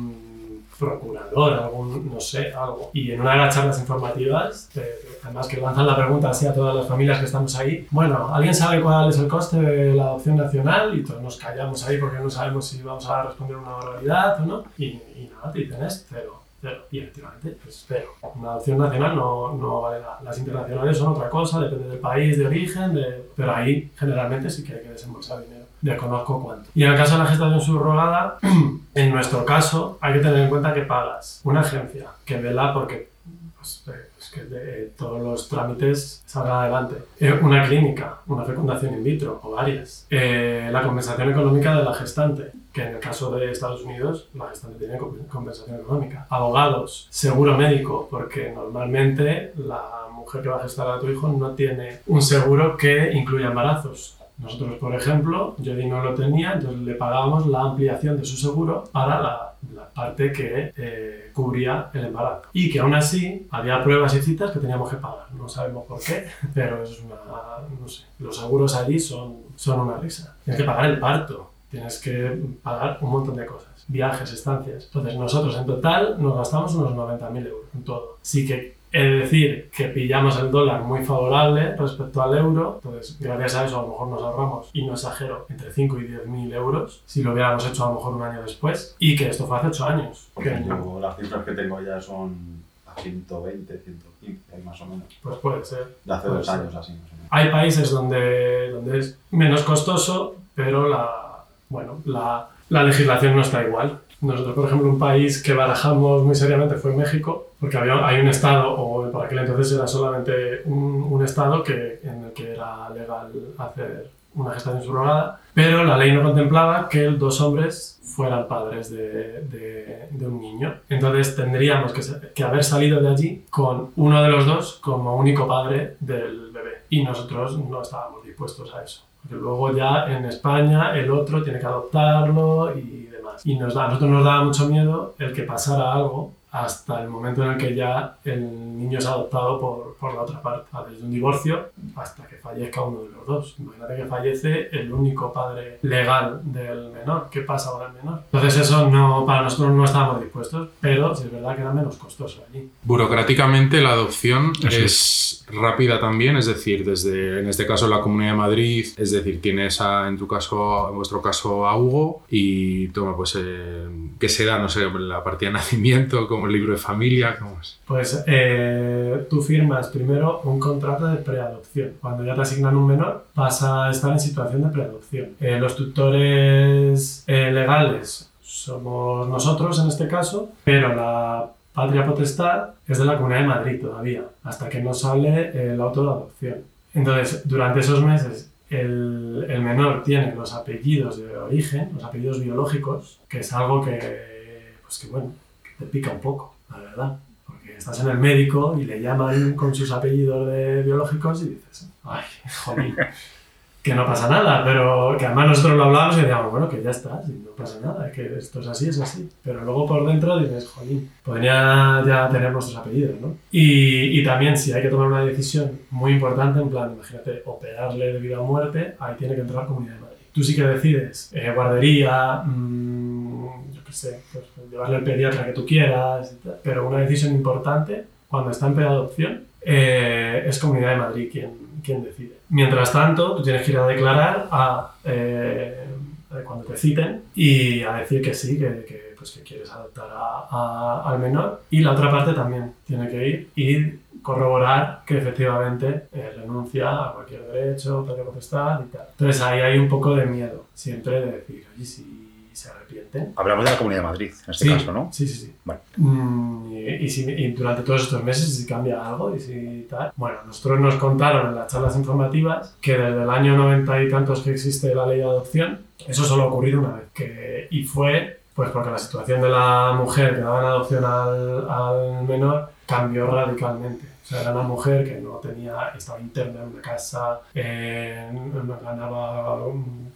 Speaker 4: procurador, algún, no sé, algo. Y en una de las charlas informativas, eh, además que lanzan la pregunta así a todas las familias que estamos ahí, bueno, ¿alguien sabe cuál es el coste de la adopción nacional? Y todos nos callamos ahí porque no sabemos si vamos a responder una barbaridad o no. Y, y nada, te dicen es cero. Cero. Y efectivamente, pues cero. Una adopción nacional no, no vale nada. Las internacionales son otra cosa, depende del país de origen, de... pero ahí generalmente sí que hay que desembolsar dinero. Desconozco cuánto. Y en el caso de la gestación subrogada, en nuestro caso hay que tener en cuenta que pagas una agencia que vela porque pues, eh, pues que de- todos los trámites salgan adelante. Eh, una clínica, una fecundación in vitro o varias. Eh, la compensación económica de la gestante, que en el caso de Estados Unidos la gestante tiene comp- compensación económica. Abogados, seguro médico, porque normalmente la mujer que va a gestar a tu hijo no tiene un seguro que incluya embarazos. Nosotros, por ejemplo, Jody no lo tenía, entonces le pagábamos la ampliación de su seguro para la, la parte que eh, cubría el embarazo. Y que aún así había pruebas y citas que teníamos que pagar. No sabemos por qué, pero es una. No sé. Los seguros allí son, son una risa. Tienes que pagar el parto, tienes que pagar un montón de cosas. Viajes, estancias. Entonces, nosotros en total nos gastamos unos 90.000 euros en todo. Sí que He de decir que pillamos el dólar muy favorable respecto al euro, entonces gracias a eso a lo mejor nos ahorramos, y no exagero, entre 5 y 10 mil euros si lo hubiéramos hecho a lo mejor un año después, y que esto fue hace 8 años.
Speaker 7: Porque
Speaker 4: Que-
Speaker 7: yo las cifras que tengo ya son a 120, 115, más o menos.
Speaker 4: Pues puede ser.
Speaker 7: De hace dos años así, más o menos.
Speaker 4: Hay países donde, donde es menos costoso, pero la, bueno, la, la legislación no está igual. Nosotros, por ejemplo, un país que barajamos muy seriamente fue México, porque había, hay un estado, o por aquel entonces era solamente un, un estado que, en el que era legal hacer una gestación subrogada, pero la ley no contemplaba que dos hombres fueran padres de, de- de un niño. Entonces tendríamos que, que haber salido de allí con uno de los dos como único padre del bebé. Y nosotros no estábamos dispuestos a eso. Porque luego ya en España el otro tiene que adoptarlo y demás. Y nos da, a nosotros nos daba mucho miedo el que pasara algo hasta el momento en el que ya el niño es adoptado por, por la otra parte. Va Desde un divorcio hasta que fallezca uno de los dos. Imagínate que fallece el único padre legal del menor. ¿Qué pasa con el menor? Entonces eso no, para nosotros no estábamos dispuestos, pero sí es verdad que era menos costoso allí.
Speaker 3: Burocráticamente la adopción
Speaker 2: Eso
Speaker 3: es rápida también, es decir, desde en este caso la Comunidad de Madrid, es decir, tienes a, en tu caso, en vuestro caso a Hugo y toma pues eh, qué se da, no sé, la partida de nacimiento, como el libro de familia, ¿cómo es?
Speaker 4: Pues eh, tú firmas primero un contrato de preadopción. Cuando ya te asignan un menor, vas a estar en situación de preadopción. Eh, los tutores eh, legales somos nosotros en este caso, pero la patria potestad es de la Comunidad de Madrid todavía, hasta que no sale el auto de adopción. Entonces, durante esos meses, el, el menor tiene los apellidos de origen, los apellidos biológicos, que es algo que, pues que bueno, te pica un poco, la verdad. Porque estás en el médico y le llaman con sus apellidos de biológicos y dices, ay, jolín, que no pasa nada, pero que además nosotros lo hablamos y decíamos, bueno, que ya está, si no pasa nada, que esto es así, es así. Pero luego por dentro dices, jolín, podría ya tener nuestros apellidos, ¿no? Y, y también si hay que tomar una decisión muy importante, en plan, imagínate, operarle de vida o muerte, ahí tiene que entrar Comunidad de Madrid. Tú sí que decides, eh, guardería, mm, yo qué sé, pues, llevarle al pediatra que tú quieras, pero una decisión importante, cuando está en preadopción, eh, es Comunidad de Madrid quien, quien decide. Mientras tanto, tú tienes que ir a declarar a, eh, cuando te citen y a decir que sí, que, que, pues, que quieres adoptar a- a- al menor. Y la otra parte también tiene que ir y corroborar que efectivamente eh, renuncia a cualquier derecho, patria potestad y tal. Entonces ahí hay un poco de miedo, siempre de decir, oye, si se arrepienten,
Speaker 5: Hablamos de la Comunidad de Madrid, en este
Speaker 4: Sí,
Speaker 5: caso, ¿no?
Speaker 4: Sí, sí, sí.
Speaker 5: Vale.
Speaker 4: Mm, y, y si- y durante todos estos meses, si cambia algo y si tal. Bueno, nosotros nos contaron en las charlas informativas que desde el año 90 y tantos que existe la ley de adopción, eso solo ha ocurrido una vez. Que, y fue pues porque la situación de la mujer que daba en adopción al, al menor cambió radicalmente. O sea, era una mujer que no tenía, estaba interna en una casa, eh, ganaba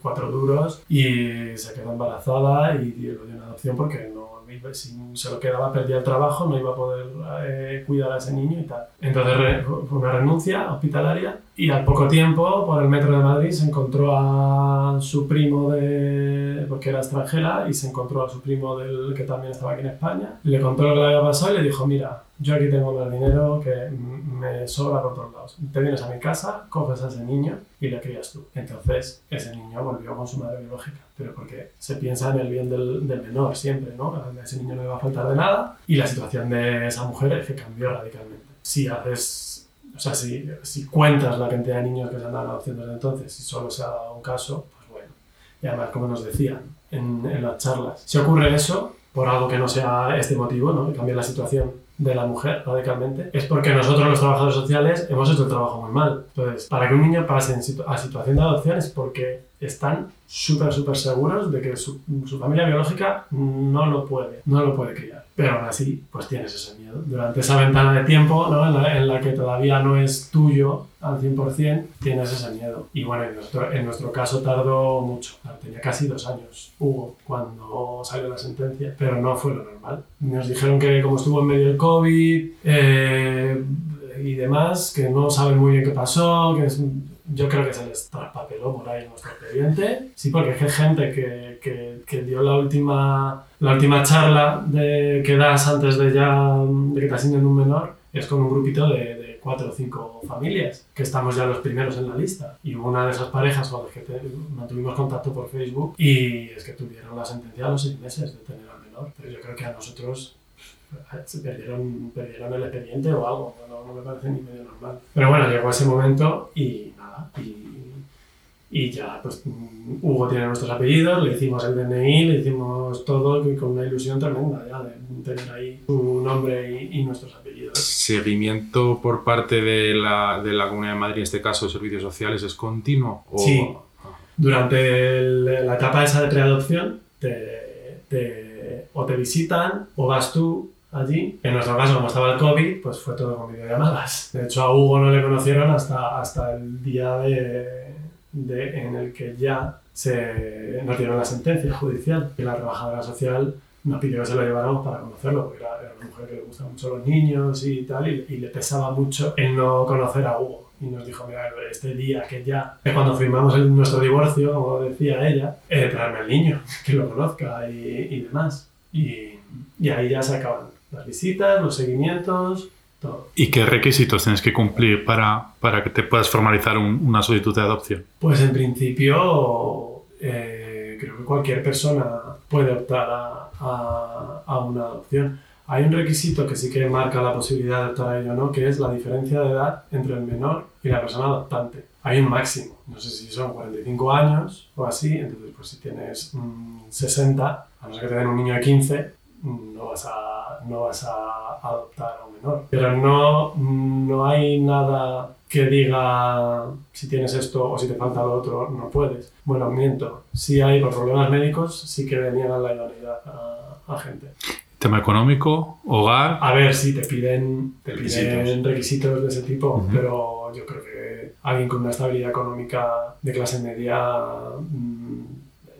Speaker 4: cuatro duros y se quedó embarazada y lo dio en adopción porque no si se lo quedaba perdía el trabajo, no iba a poder eh, cuidar a ese niño y tal. Entonces re- una renuncia hospitalaria y al poco tiempo por el metro de Madrid se encontró a su primo de porque era extranjera y se encontró a su primo del que también estaba aquí en España le contó lo que le había pasado y le dijo mira yo aquí tengo más dinero que me sobra por todos lados te vienes a mi casa coges a ese niño y le crías tú entonces ese niño volvió con su madre biológica pero porque se piensa en el bien del, menor siempre ¿no? a ese niño no le va a faltar de nada y la situación de esa mujer es que cambió radicalmente si haces o sea, si, si cuentas la cantidad de niños que se han dado adopción desde entonces y solo se ha dado un caso, pues bueno. Y además, como nos decían en, en las charlas, si ocurre eso, por algo que no sea este motivo, ¿no? que cambie la situación de la mujer radicalmente, es porque nosotros los trabajadores sociales hemos hecho el trabajo muy mal. Entonces, para que un niño pase a situación de adopción es porque están súper, súper seguros de que su, su familia biológica no lo puede, no lo puede criar. Pero aún así, pues tienes ese miedo. Durante esa ventana de tiempo ¿no? en, la, en la que todavía no es tuyo al 100%, tienes ese miedo. Y bueno, en nuestro, en nuestro caso tardó mucho. Tenía casi dos años Hugo cuando salió la sentencia, pero no fue lo normal. Nos dijeron que como estuvo en medio del COVID eh, y demás, que no saben muy bien qué pasó, que es- yo creo que se les traspapeló por ahí nuestro expediente. Sí, porque es que gente que, que, que dio la última, la última charla de, que das antes de ya de que te asignen un menor, es con un grupito de, de cuatro o cinco familias, que estamos ya los primeros en la lista. Y hubo una de esas parejas con las que te- mantuvimos contacto por Facebook y es que tuvieron la sentencia a los seis meses de tener al menor. Pero yo creo que a nosotros pff, se perdieron, perdieron el expediente o algo, no, no me parece ni medio normal. Pero bueno, llegó ese momento y nada, y, y ya, pues Hugo tiene nuestros apellidos, le hicimos el DNI, le hicimos todo y con una ilusión tremenda ya de tener ahí su nombre y, y nuestros apellidos.
Speaker 3: ¿Seguimiento por parte de la, de la Comunidad de Madrid, en este caso de servicios sociales, es continuo? O...
Speaker 4: Sí. Durante el- la etapa esa de preadopción, te, te- o te visitan o vas tú allí. En nuestro caso, como estaba el COVID, pues fue todo con videollamadas. De hecho, a Hugo no le conocieron hasta, hasta el día de, de- en el que ya se nos dieron la sentencia judicial. Y la trabajadora social nos pidió que se lo lleváramos para conocerlo, porque era, era una mujer que le gustan mucho los niños y tal, y, y le pesaba mucho el no conocer a Hugo. Y nos dijo, mira, este día que ya, que cuando firmamos el- nuestro divorcio, como decía ella, eh, traerme al niño, que lo conozca y, y demás. Y, y ahí ya se acaban las visitas, los seguimientos, todo.
Speaker 2: ¿Y qué requisitos tienes que cumplir para, para que te puedas formalizar un- una solicitud de adopción?
Speaker 4: Pues en principio, eh, creo que cualquier persona puede optar a, a- a una adopción. Hay un requisito que sí que marca la posibilidad de optar a ello o no, que es la diferencia de edad entre el menor y la persona adoptante. Hay un máximo, no sé si son 45 años o así, entonces pues si tienes mm, 60, a no ser que te den un niño de 15, mm, no vas a, no vas a adoptar a un menor. Pero no, no hay nada que diga si tienes esto o si te falta lo otro, no puedes. Bueno, miento. Si hay por problemas médicos, sí que deniegan la idoneidad a, a gente.
Speaker 2: Tema económico, hogar.
Speaker 4: A ver si te piden, te
Speaker 3: Requisitos.
Speaker 4: piden requisitos de ese tipo, pero yo creo que alguien con una estabilidad económica de clase media, mm,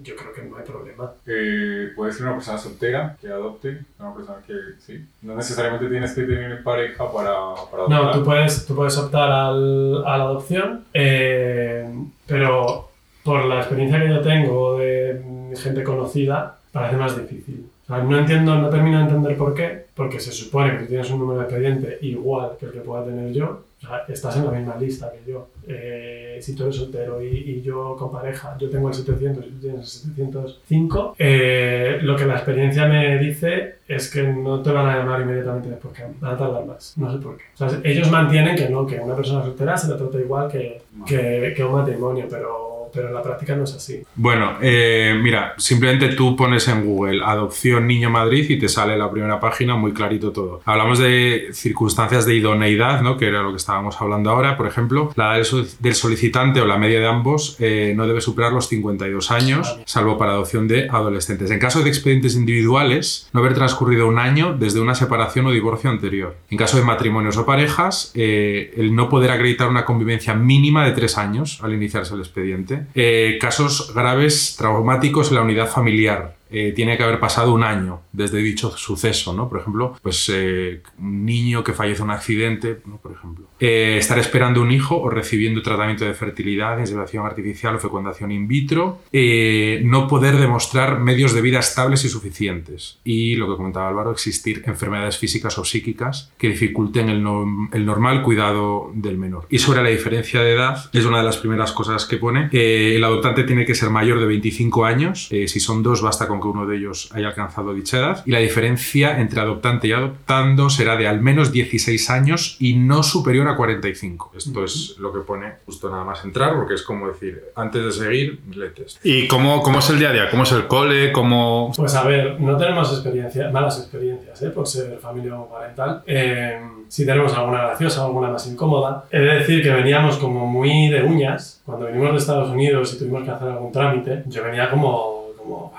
Speaker 4: yo creo que no hay problema.
Speaker 6: Eh, puede ser una persona soltera que adopte, una persona que sí. No necesariamente tienes que tener pareja para, para
Speaker 4: No, tú puedes, tú puedes optar al- a la adopción, eh, pero por la experiencia que yo tengo de gente conocida, parece más difícil. O sea, no entiendo, no termino de entender por qué, porque se supone que si tienes un número de expediente igual que el que pueda tener yo, o sea, estás en la misma lista que yo. Eh, si tú eres soltero y, y yo con pareja, yo tengo el 700 y tú tienes el 705, eh, lo que la experiencia me dice es que no te van a llamar inmediatamente después que van a tardar más. No sé por qué. O sea, ellos mantienen que no, que una persona soltera se le trata igual que, que, que un matrimonio, pero, pero en la práctica no es así.
Speaker 3: Bueno, eh, mira, simplemente tú pones en Google adopción niño Madrid y te sale la primera página muy clarito todo. Hablamos de circunstancias de idoneidad, ¿no? que era lo que estábamos hablando ahora. Por ejemplo, la edad del sol- del solicitante o la media de ambos eh, no debe superar los 52 años, salvo para adopción de adolescentes. En caso de expedientes individuales, no haber transcurrido un año desde una separación o divorcio anterior. En caso de matrimonios o parejas, eh, el no poder acreditar una convivencia mínima de tres años al iniciarse el expediente. Eh, casos graves traumáticos en la unidad familiar. Eh, tiene que haber pasado un año desde dicho suceso, ¿no? Por ejemplo, pues eh, un niño que fallece en un accidente, ¿no? por ejemplo. Eh, estar esperando un hijo o recibiendo tratamiento de fertilidad, inseminación artificial o fecundación in vitro. Eh, no poder demostrar medios de vida estables y suficientes. Y lo que comentaba Álvaro, existir enfermedades físicas o psíquicas que dificulten el, no- el normal cuidado del menor. Y sobre la diferencia de edad, es una de las primeras cosas que pone. Eh, el adoptante tiene que ser mayor de 25 años. Eh, si son dos, basta con que uno de ellos haya alcanzado dicha edad. Y la diferencia entre adoptante y adoptando será de al menos 16 años y no superior a 45. Esto es lo que pone justo nada más entrar, porque es como decir, antes de seguir, letes.
Speaker 2: ¿Y cómo, cómo es el día a día? ¿Cómo es el cole? ¿Cómo...?
Speaker 4: Pues a ver, no tenemos experiencia, malas experiencias ¿eh? por ser familia homoparental. Eh, si tenemos alguna graciosa, alguna más incómoda. He de decir que veníamos como muy de uñas. Cuando venimos de Estados Unidos y tuvimos que hacer algún trámite, yo venía como, como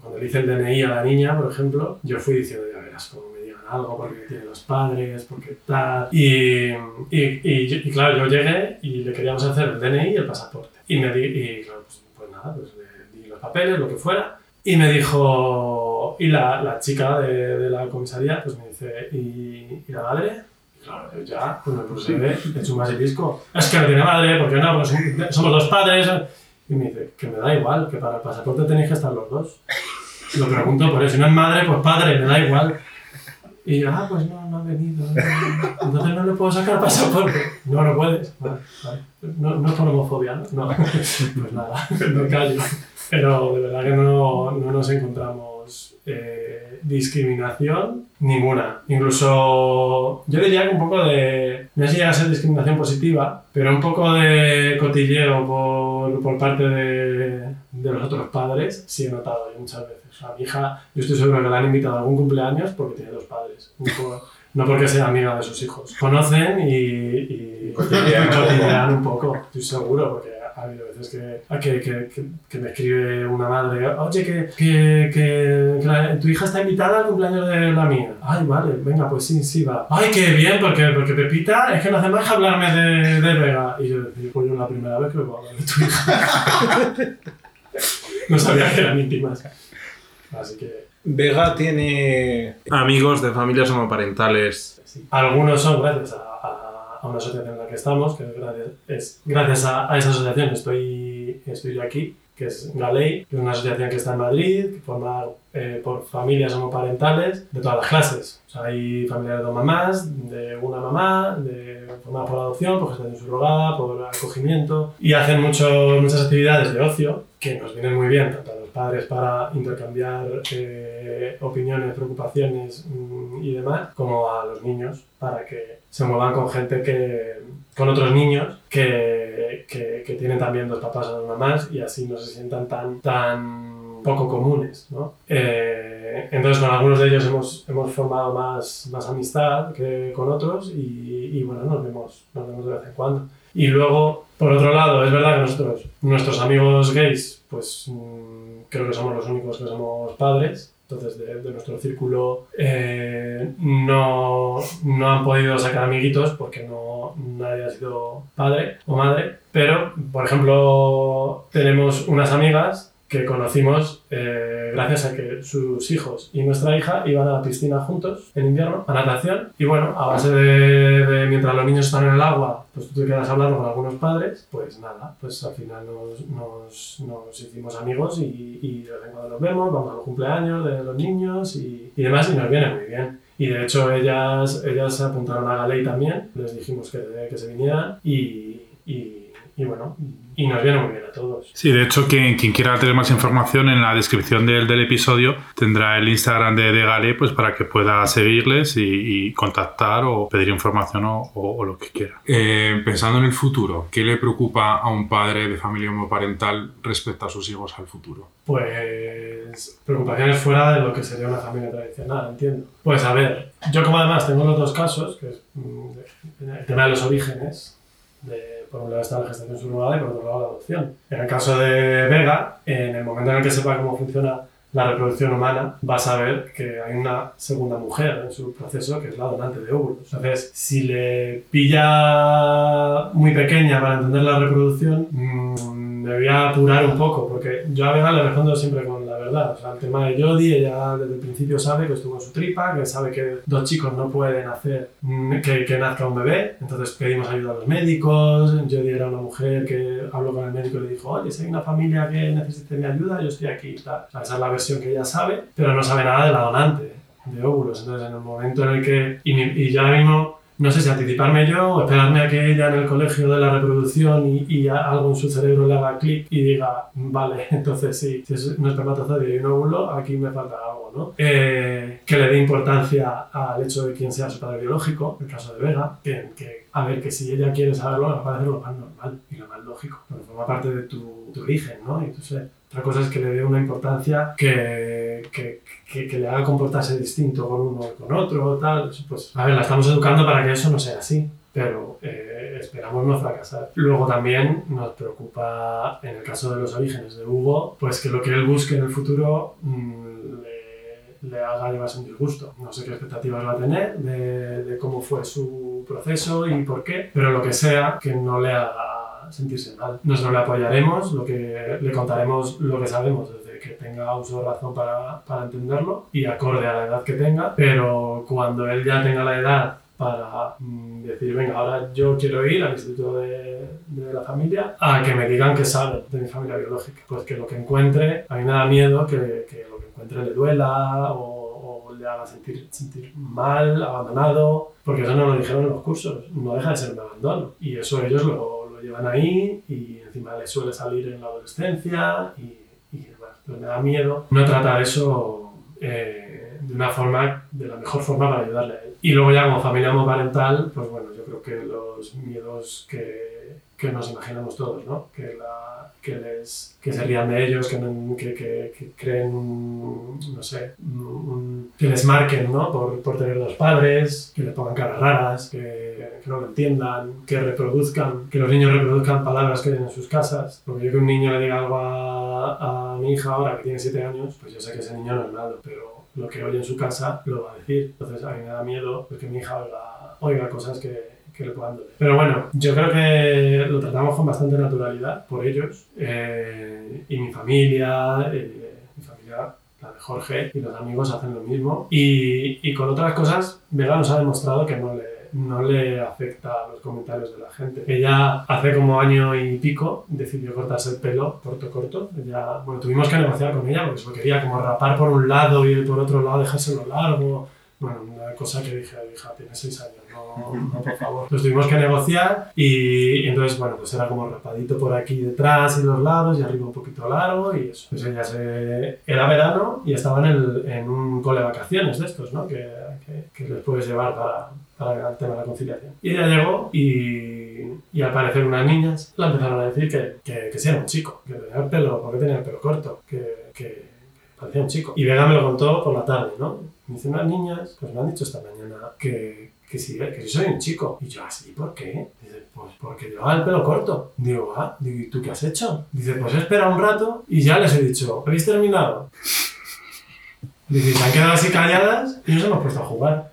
Speaker 4: cuando le hice el DNI a la niña, por ejemplo, yo fui diciendo, ya verás cómo me digan algo, porque tiene los padres, porque tal. Y, y, y- y claro, yo llegué y le queríamos hacer el DNI y el pasaporte. Y me di, y claro, pues, pues nada, pues le di los papeles, lo que fuera. Y me dijo, y la, la chica de, de la comisaría, pues me dice, ¿y, la madre? Claro, yo ya, pues me puse de hecho un basilisco. Es que no tiene madre, porque no, pues somos dos padres. Y me dice, que me da igual, que para el pasaporte tenéis que estar los dos. Lo pregunto por eso, si no es madre, pues padre, me da igual. Y yo, ah, pues no, no ha venido. Entonces no le puedo sacar pasaporte. No, no puedes. No, no es por homofobia, ¿no? No. Pues nada, me callo. Pero de verdad que no, no nos encontramos eh, discriminación ninguna. Incluso yo diría que un poco de, no sé si llega a ser discriminación positiva, pero un poco de cotilleo por, por parte de, de los otros padres sí he notado yo muchas veces. O sea, a mi hija, yo estoy seguro que la han invitado a algún cumpleaños porque tiene dos padres. No porque sea amiga de sus hijos. Conocen y, y
Speaker 3: Cotillean.
Speaker 4: cotillean un poco, estoy seguro, porque ha habido veces que, que, que, que- que me escribe una madre, oye, que, que, que, que la- tu hija está invitada al cumpleaños de la mía. Ay, vale, venga, pues sí, sí va. Ay, qué bien, porque, porque Pepita es que no hace más que hablarme de, de Vega. Y yo decía, pues yo la primera vez que voy a hablar de tu hija. no sabía que eran íntimas. Así que
Speaker 8: Vega tiene amigos de familias homoparentales.
Speaker 4: Sí. Algunos son gracias a, a- una asociación en la que estamos, que es gracias, es gracias a, a esa asociación estoy, estoy yo aquí, que es Galei, que es una asociación que está en Madrid, que forma eh, por familias homoparentales de todas las clases. O sea, hay familias de dos mamás, de una mamá, de formadas por adopción, por gestación subrogada, por acogimiento, y hacen mucho, muchas actividades de ocio que nos vienen muy bien, tanto padres para intercambiar eh, opiniones, preocupaciones mm, y demás, como a los niños para que se muevan con gente que, con otros niños que, que, que tienen también dos papás o dos mamás y así no se sientan tan, tan poco comunes, ¿no? Eh, entonces con algunos de ellos hemos, hemos formado más, más amistad que con otros y, y bueno, nos vemos, nos vemos de vez en cuando. Y luego, por otro lado, es verdad que nosotros, nuestros amigos gays, pues mm, creo que somos los únicos que somos padres. Entonces, de, de nuestro círculo eh, no, no han podido sacar amiguitos porque no, nadie ha sido padre o madre. Pero, por ejemplo, tenemos unas amigas que conocimos eh, gracias a que sus hijos y nuestra hija iban a la piscina juntos en invierno, a natación. Y bueno, a base de, de mientras los niños están en el agua, pues tú te quedas hablando con algunos padres, pues nada, pues al final nos, nos, nos hicimos amigos y, y de vez en cuando nos vemos, vamos a los cumpleaños de los niños y, y demás y nos viene muy bien. Y de hecho ellas, ellas se apuntaron a Galei también, les dijimos que, que se vinieran y, y bueno, y nos viene muy bien a todos.
Speaker 2: Sí, de hecho, quien, quien quiera tener más información en la descripción del, del episodio tendrá el Instagram de, de Gale pues, para que pueda seguirles y, y contactar o pedir información o, o- o lo que quiera.
Speaker 3: Eh, pensando en el futuro, ¿qué le preocupa a un padre de familia homoparental respecto a sus hijos al futuro?
Speaker 4: Pues preocupaciones fuera de lo que sería una familia tradicional, entiendo. Pues a ver, yo como además tengo los dos casos, que es mm, el tema de los orígenes, de, por un lado está la gestación subrogada y por otro lado la adopción. En el caso de Vega, en el momento en el que sepa cómo funciona la reproducción humana, va a saber que hay una segunda mujer en su proceso que es la donante de óvulos. Entonces, si le pilla muy pequeña para entender la reproducción, mm, me voy a apurar un poco, porque yo a Vega le respondo siempre con la verdad. O sea, el tema de Jodie, ella desde el principio sabe que estuvo en su tripa, que sabe que dos chicos no pueden hacer mm, que, que nazca un bebé, entonces pedimos ayuda a los médicos. Jodie era una mujer que habló con el médico y le dijo, oye, si hay una familia que necesite mi ayuda, yo estoy aquí. O sea, esa es la versión que ella sabe, pero no sabe nada de la donante de óvulos. Entonces, en el momento en el que. Y, y yo ahora mismo no sé si anticiparme yo o esperarme a que ella en el colegio de la reproducción y, y a- algo en su cerebro le haga clic y diga, vale, entonces sí, si es un espermatozoide y un óvulo, aquí me falta algo, ¿no? Eh, que le dé importancia al hecho de quién sea su padre biológico, el caso de Vega, que, que, a ver, que si ella quiere saberlo, me parece lo más normal y lo más lógico, porque forma parte de tu, tu origen, ¿no? Y tu ser. Otra cosa es que le dé una importancia que, que, que, que le haga comportarse distinto con uno y con otro, tal. Pues, a ver, la estamos educando para que eso no sea así, pero eh, esperamos no fracasar. Luego también nos preocupa, en el caso de los orígenes de Hugo, pues que lo que él busque en el futuro mm, le, le haga llevarse un disgusto. No sé qué expectativas va a tener de, de cómo fue su proceso y por qué, pero lo que sea, que no le haga sentirse mal. Nosotros le apoyaremos, lo que, le contaremos lo que sabemos desde que tenga uso de razón para, para entenderlo y acorde a la edad que tenga, pero cuando él ya tenga la edad para mm, decir, venga, ahora yo quiero ir al instituto de, de la familia a que me digan que sabe de mi familia biológica. Pues que lo que encuentre, a mí me da miedo que, que lo que encuentre le duela o, o le haga sentir, sentir mal, abandonado, porque eso no lo dijeron en los cursos, no deja de ser un abandono. Y eso ellos lo, llevan ahí y encima les suele salir en la adolescencia y, y demás. Entonces me da miedo no tratar eso eh, de una forma, de la mejor forma para ayudarle a él. Y luego ya como familia homoparental, pues bueno, yo creo que los miedos que, que nos imaginamos todos, ¿no? Que, la, que, les, que se rían de ellos, que, que, creen un, no sé, un- que les marquen, ¿no? Por, por tener dos padres, que les pongan caras raras, que, no lo entiendan, que reproduzcan, que los niños reproduzcan palabras que ven en sus casas. Porque yo que un niño le diga algo a, a mi hija ahora que tiene 7 años, pues yo sé que ese niño no es malo, pero lo que oye en su casa lo va a decir. Entonces a mí me da miedo pues, que mi hija oiga cosas que, que le puedan doler. Pero bueno, yo creo que lo tratamos con bastante naturalidad por ellos. eh, y mi familia, eh, mi familia, la de Jorge y los amigos hacen lo mismo. Y, y con otras cosas, Vega nos ha demostrado que no le, no le afecta a los comentarios de la gente. Ella hace como año y pico decidió cortarse el pelo corto, corto. Ella, bueno, tuvimos que negociar con ella porque se lo quería como rapar por un lado y por otro lado dejárselo largo. Bueno, una cosa que dije, hija, tienes seis años, no, no, por favor. Entonces tuvimos que negociar y, entonces, bueno, pues era como rapadito por aquí detrás y los lados y arriba un poquito largo y eso. Pues ella se... Era verano y estaba en, el, en un cole de vacaciones de estos, ¿no? Que, que, que les puedes llevar para, para el tema de la conciliación. Y ella llegó y, y al parecer unas niñas la empezaron a decir que, que, que sí era un chico, que tenía el pelo, porque tenía el pelo corto, que, que parecía un chico. Y Vega me lo contó por la tarde, ¿no? Me dicen unas niñas, pues me han dicho esta mañana que, que, sí, que soy un chico. Y yo, ¿así? ¿Por qué? Dice, pues porque llevaba el pelo corto. Digo, ah, digo, ¿y tú qué has hecho? Dice, pues espera un rato y ya les he dicho, ¿habéis terminado? Dice, se han quedado así calladas y nos hemos puesto a jugar.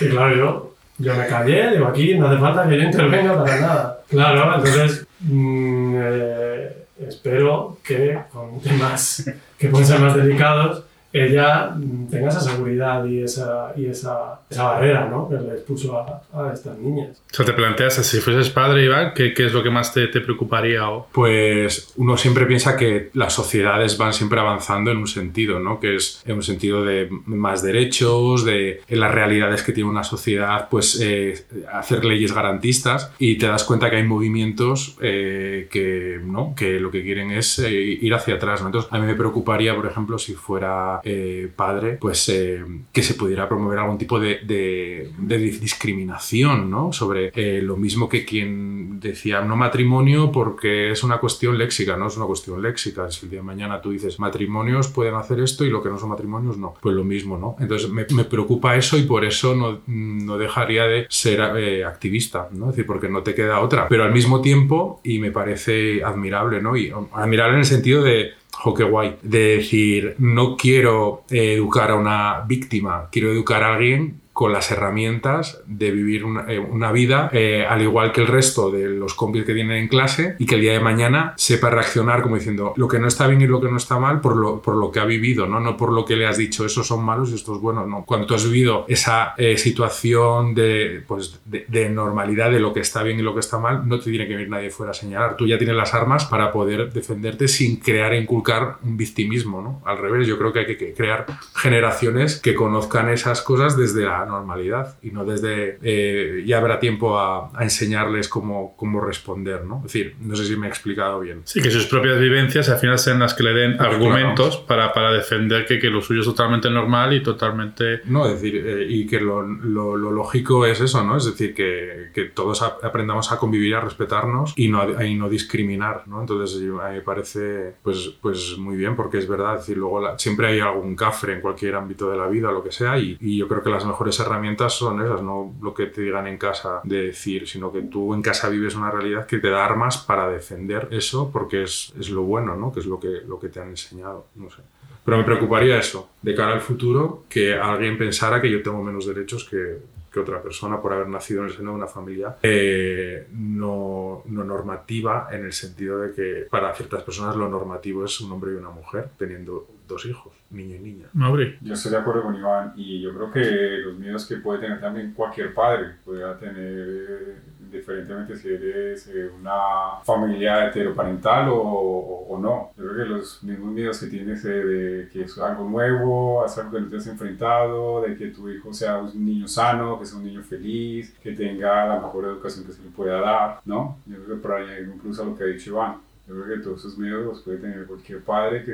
Speaker 4: Y claro, yo, yo me callé, digo, aquí no hace falta que yo intervenga para nada. Claro, entonces mm, eh, espero que con temas que pueden ser más delicados, ella mm, tenga esa seguridad y esa, y esa, esa barrera ¿no? que les puso a, a estas niñas.
Speaker 2: O sea, te planteas, si fueses padre, Iván, ¿qué, qué es lo que más te, te preocuparía? O...
Speaker 3: Pues uno siempre piensa que las sociedades van siempre avanzando en un sentido, ¿no? Que es en un sentido de más derechos, de en las realidades que tiene una sociedad, pues eh, hacer leyes garantistas y te das cuenta que hay movimientos eh, que, ¿no? que lo que quieren es eh, ir hacia atrás, ¿no? Entonces a mí me preocuparía, por ejemplo, si fuera eh, padre, pues eh, que se pudiera promover algún tipo de, discriminación, ¿no? Sobre eh, lo mismo que quien decía no matrimonio porque es una cuestión léxica, no es una cuestión léxica. Si el día de mañana tú dices matrimonios pueden hacer esto y lo que no son matrimonios no, pues lo mismo, ¿no? Entonces me, preocupa eso y por eso no, no dejaría de ser activista, ¿no? Es decir, porque no te queda otra. Pero al mismo tiempo, y me parece admirable, ¿no? Y admirable en el sentido de Jo, qué guay. De decir, no quiero educar a una víctima, quiero educar a alguien con las herramientas de vivir una, eh, vida eh, al igual que el resto de los compis que tienen en clase y que el día de mañana sepa reaccionar como diciendo lo que no está bien y lo que no está mal por lo, por lo que ha vivido, ¿no? no por lo que le has dicho, esos son malos y estos buenos, no. Cuando tú has vivido esa eh, situación de, pues, de normalidad de lo que está bien y lo que está mal, no te tiene que venir nadie fuera a señalar. Tú ya tienes las armas para poder defenderte sin crear e inculcar un victimismo, ¿no? Al revés, yo creo que hay que crear generaciones que conozcan esas cosas desde la normalidad y no desde eh, ya habrá tiempo a, a enseñarles cómo, cómo responder, ¿no? Es decir, no sé si me he explicado bien.
Speaker 2: Sí, que sus propias vivencias al final sean las que le den
Speaker 3: Claro.
Speaker 2: argumentos para, para defender que, que lo suyo es totalmente normal y totalmente...
Speaker 3: No, es decir, eh, y que lo, lo- lo lógico es eso, ¿no? Es decir, que, que todos aprendamos a convivir, a respetarnos y no, a- y no discriminar, ¿no? Entonces, yo- a mí me parece, pues, pues muy bien, porque es verdad, es decir, luego la- siempre hay algún cafre en cualquier ámbito de la vida, lo que sea, y, y yo creo que las mejores herramientas son esas, no lo que te digan en casa de decir, sino que tú en casa vives una realidad que te da armas para defender eso, porque es, es lo bueno, ¿no? Que es lo que, lo que te han enseñado, no sé. Pero me preocuparía eso, de cara al futuro, que alguien pensara que yo tengo menos derechos que, que otra persona por haber nacido en el seno de una familia eh, no, no normativa, en el sentido de que para ciertas personas lo normativo es un hombre y una mujer teniendo dos hijos, niño y niña.
Speaker 2: Mauri.
Speaker 6: Yo estoy de acuerdo con Iván y yo creo que los miedos que puede tener también cualquier padre, puede tener indiferentemente si eres eh, una familia heteroparental o, o- o no. Yo creo que los mismos miedos que tienes eh, de que es algo nuevo, es algo que no te has enfrentado, de que tu hijo sea un niño sano, que sea un niño feliz, que tenga la mejor educación que se le pueda dar, ¿no? Yo creo que para añadir un plus a lo que ha dicho Iván, yo creo que todos esos miedos los puede tener cualquier padre que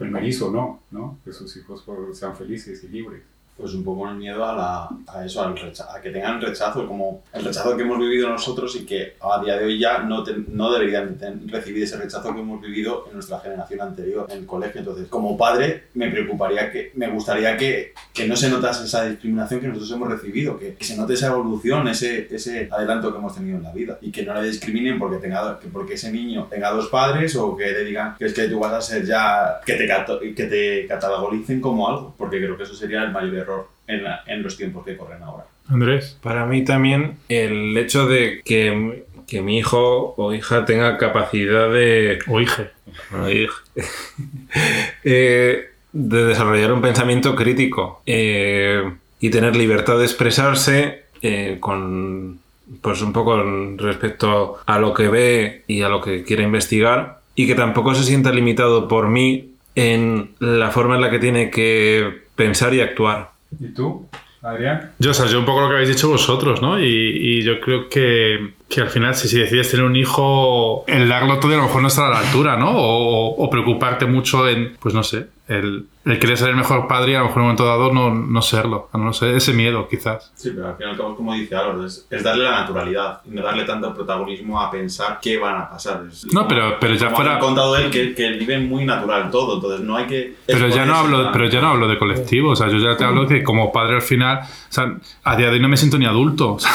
Speaker 6: primerizo o no, ¿no? Que sus hijos sean felices y libres.
Speaker 7: Pues un poco el miedo a, la, a eso, a que tengan rechazo, como el rechazo que hemos vivido nosotros y que a día de hoy ya no, te- no deberían recibir ese rechazo que hemos vivido en nuestra generación anterior en el colegio. Entonces, como padre, me preocuparía que, me gustaría que, que no se notase esa discriminación que nosotros hemos recibido, que, se note esa evolución, ese, ese adelanto que hemos tenido en la vida y que no le discriminen porque, tenga, que porque ese niño tenga dos padres o que le digan que es que tú vas a ser ya, que te, que te catalogolicen como algo, porque creo que eso sería el mayor error en, la- en los tiempos que corren ahora.
Speaker 2: Andrés.
Speaker 8: Para mí también el hecho de que, que mi hijo o hija tenga capacidad de,
Speaker 2: O hije.
Speaker 8: bueno, hij- eh, de desarrollar un pensamiento crítico eh, y tener libertad de expresarse eh, con pues un poco respecto a lo que ve y a lo que quiere investigar y que tampoco se sienta limitado por mí en la forma en la que tiene que pensar y actuar.
Speaker 6: ¿Y tú, Adrián?
Speaker 2: Yo, o sea, yo un poco lo que habéis dicho vosotros, ¿no? Y, yo creo que, que al final, si, decides tener un hijo, el darlo todo a lo mejor no estar a la altura, ¿no? O preocuparte mucho en, pues no sé, el, el querer ser el mejor padre y a lo mejor en un momento dado no, no serlo. No sé, ese miedo quizás.
Speaker 7: Sí, pero al fin y al cabo, como dice Álvaro, es, es darle la naturalidad y no darle tanto protagonismo a pensar qué van a pasar. Es
Speaker 2: No,
Speaker 7: como-
Speaker 2: pero- pero ya fuera-
Speaker 7: ha contado él que, que vive muy natural todo, entonces no hay que...
Speaker 2: Pero ya, no hablo, pero ya no hablo de colectivo, o sea, yo ya te hablo que como padre al final, o sea, a día de hoy no me siento ni adulto, o sea,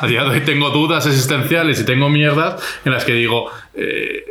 Speaker 2: a día de hoy tengo dudas existenciales y tengo mierdas en las que digo, eh,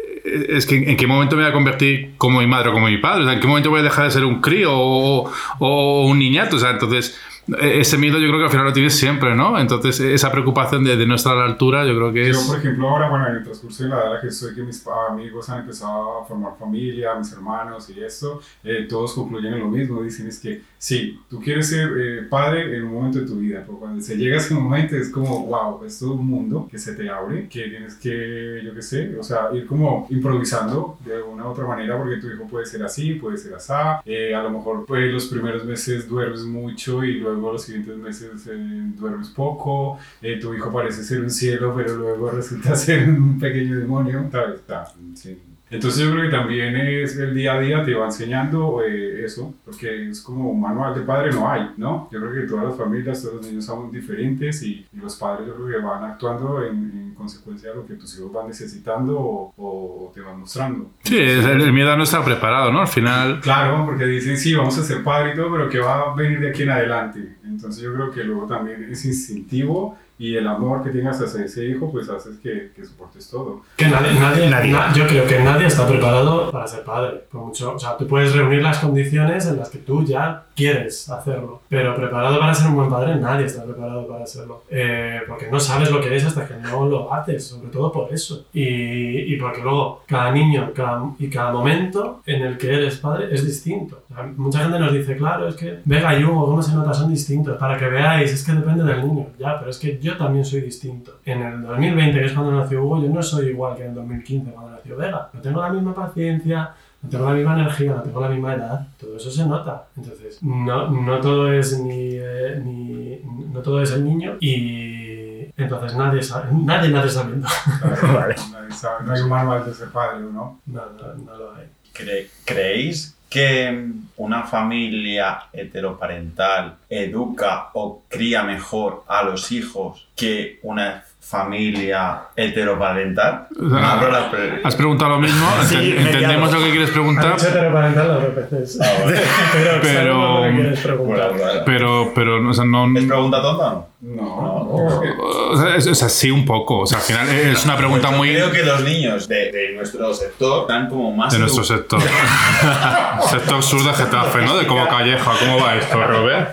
Speaker 2: es que en qué momento me voy a convertir como mi madre o como mi padre, o sea, en qué momento voy a dejar de ser un crío o, un niñato, o sea, entonces ese miedo yo creo que al final lo tienes siempre, ¿no? Entonces esa preocupación de, de no estar a la altura yo creo que
Speaker 6: Yo,
Speaker 2: es...
Speaker 6: por ejemplo, ahora, bueno, en el transcurso de la edad que estoy, que mis amigos han empezado a formar familia, mis hermanos y esto, eh, todos concluyen en lo mismo. Dicen es que sí, tú quieres ser eh, padre en un momento de tu vida, pero cuando se llega a ese momento es como, wow, es todo un mundo que se te abre, que tienes que, yo qué sé, o sea, ir como improvisando de alguna u otra manera, porque tu hijo puede ser así, puede ser así, eh, a lo mejor pues, los primeros meses duermes mucho y luego los siguientes meses eh, duermes poco, eh, tu hijo parece ser un cielo, pero luego resulta ser un pequeño demonio. ¿sabes? Está, sí. Entonces yo creo que también es el día a día te va enseñando eh, eso, porque es como un manual de padre no hay, ¿no? Yo creo que todas las familias, todos los niños son diferentes y, y los padres yo creo que van actuando en, en consecuencia de lo que tus hijos van necesitando o, o te van mostrando.
Speaker 2: Sí, el, el miedo no estar preparado, ¿no? Al final...
Speaker 6: Claro, porque dicen, sí, vamos a ser padre y todo, pero ¿qué va a venir de aquí en adelante? Entonces yo creo que luego también es instintivo y el amor que tengas hacia ese hijo, pues haces que, que soportes todo.
Speaker 4: Que nadie, nadie,
Speaker 5: Nadie.
Speaker 4: na- yo creo que nadie está preparado para ser padre. Por mucho, o sea, tú puedes reunir las condiciones en las que tú ya quieres hacerlo, pero preparado para ser un buen padre, nadie está preparado para serlo. Eh, porque no sabes lo que es hasta que no lo haces, sobre todo por eso. Y, y porque luego cada niño cada, y cada momento en el que eres padre es distinto. Mucha gente nos dice, claro, es que Vega y Hugo, ¿cómo se nota? Son distintos. Para que veáis, es que depende del niño. Ya, pero es que yo también soy distinto. En el 2020, que es cuando nació Hugo, yo no soy igual que en el 2015, cuando nació Vega. No tengo la misma paciencia, no tengo la misma energía, no tengo la misma edad. Todo eso se nota. Entonces, no, no todo es ni, eh, ni- no todo es el niño y entonces nadie sabe, nadie nace sabiendo.
Speaker 5: Vale.
Speaker 6: Nadie sabe, no hay un manual de ser padre, ¿no?
Speaker 4: No, no, no lo hay.
Speaker 7: Cre- ¿Creéis que una familia heteroparental educa o cría mejor a los hijos que una familia heteroparental?
Speaker 2: O sea, Has preguntado lo mismo,
Speaker 5: Sí,
Speaker 2: entendemos lo que quieres preguntar,
Speaker 4: dicho heteroparental dos veces. pero,
Speaker 2: Pero- pero, pero o sea, no,
Speaker 7: ¿Es pregunta tonta o no?
Speaker 6: No.
Speaker 2: o sea, es- o sea, sí un poco, o sea, al final es una pregunta
Speaker 7: Pues
Speaker 2: muy
Speaker 7: Creo que los niños de, de nuestro sector están como más...
Speaker 2: de nuestro sector. sector sur de Getafe, ¿no? De como Calleja, ¿cómo va esto, Robert?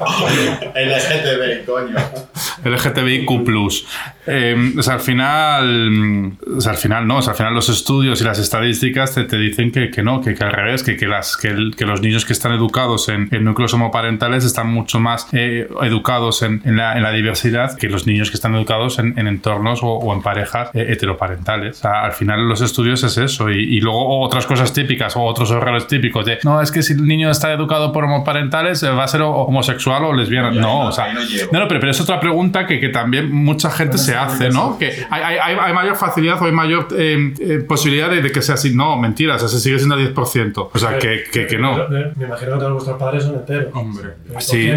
Speaker 7: LGTB, coño.
Speaker 2: LGTBIQ+. Eh, o sea, al final, o sea, al final no, o sea, al final los estudios y las estadísticas te, te dicen que, que no, que, que al revés, que, que, las, que, el- que los niños que están educados en, en núcleos homoparentales están mucho más eh, educados en, en la, en la diversidad que los niños que están educados en, en entornos o, o en parejas eh, heteroparentales. O sea, al final los estudios es eso y, y luego otras cosas típicas o otros errores típicos de no, es que si el niño está educado por homoparentales eh, va a ser o- homosexual o lesbiana. No, o sea,
Speaker 7: no
Speaker 2: no, pero, pero es otra pregunta que, que también mucha gente se hace, ¿no? Que hay, hay- hay- hay mayor facilidad o hay mayor eh, eh, posibilidad de, de que sea así. No, mentiras, o sea, sigue siendo el 10%. O sea, que, que, que no.
Speaker 4: Me, me imagino que todos vuestros padres son enteros.
Speaker 6: Hombre.
Speaker 4: ¿Por qué
Speaker 2: Sí.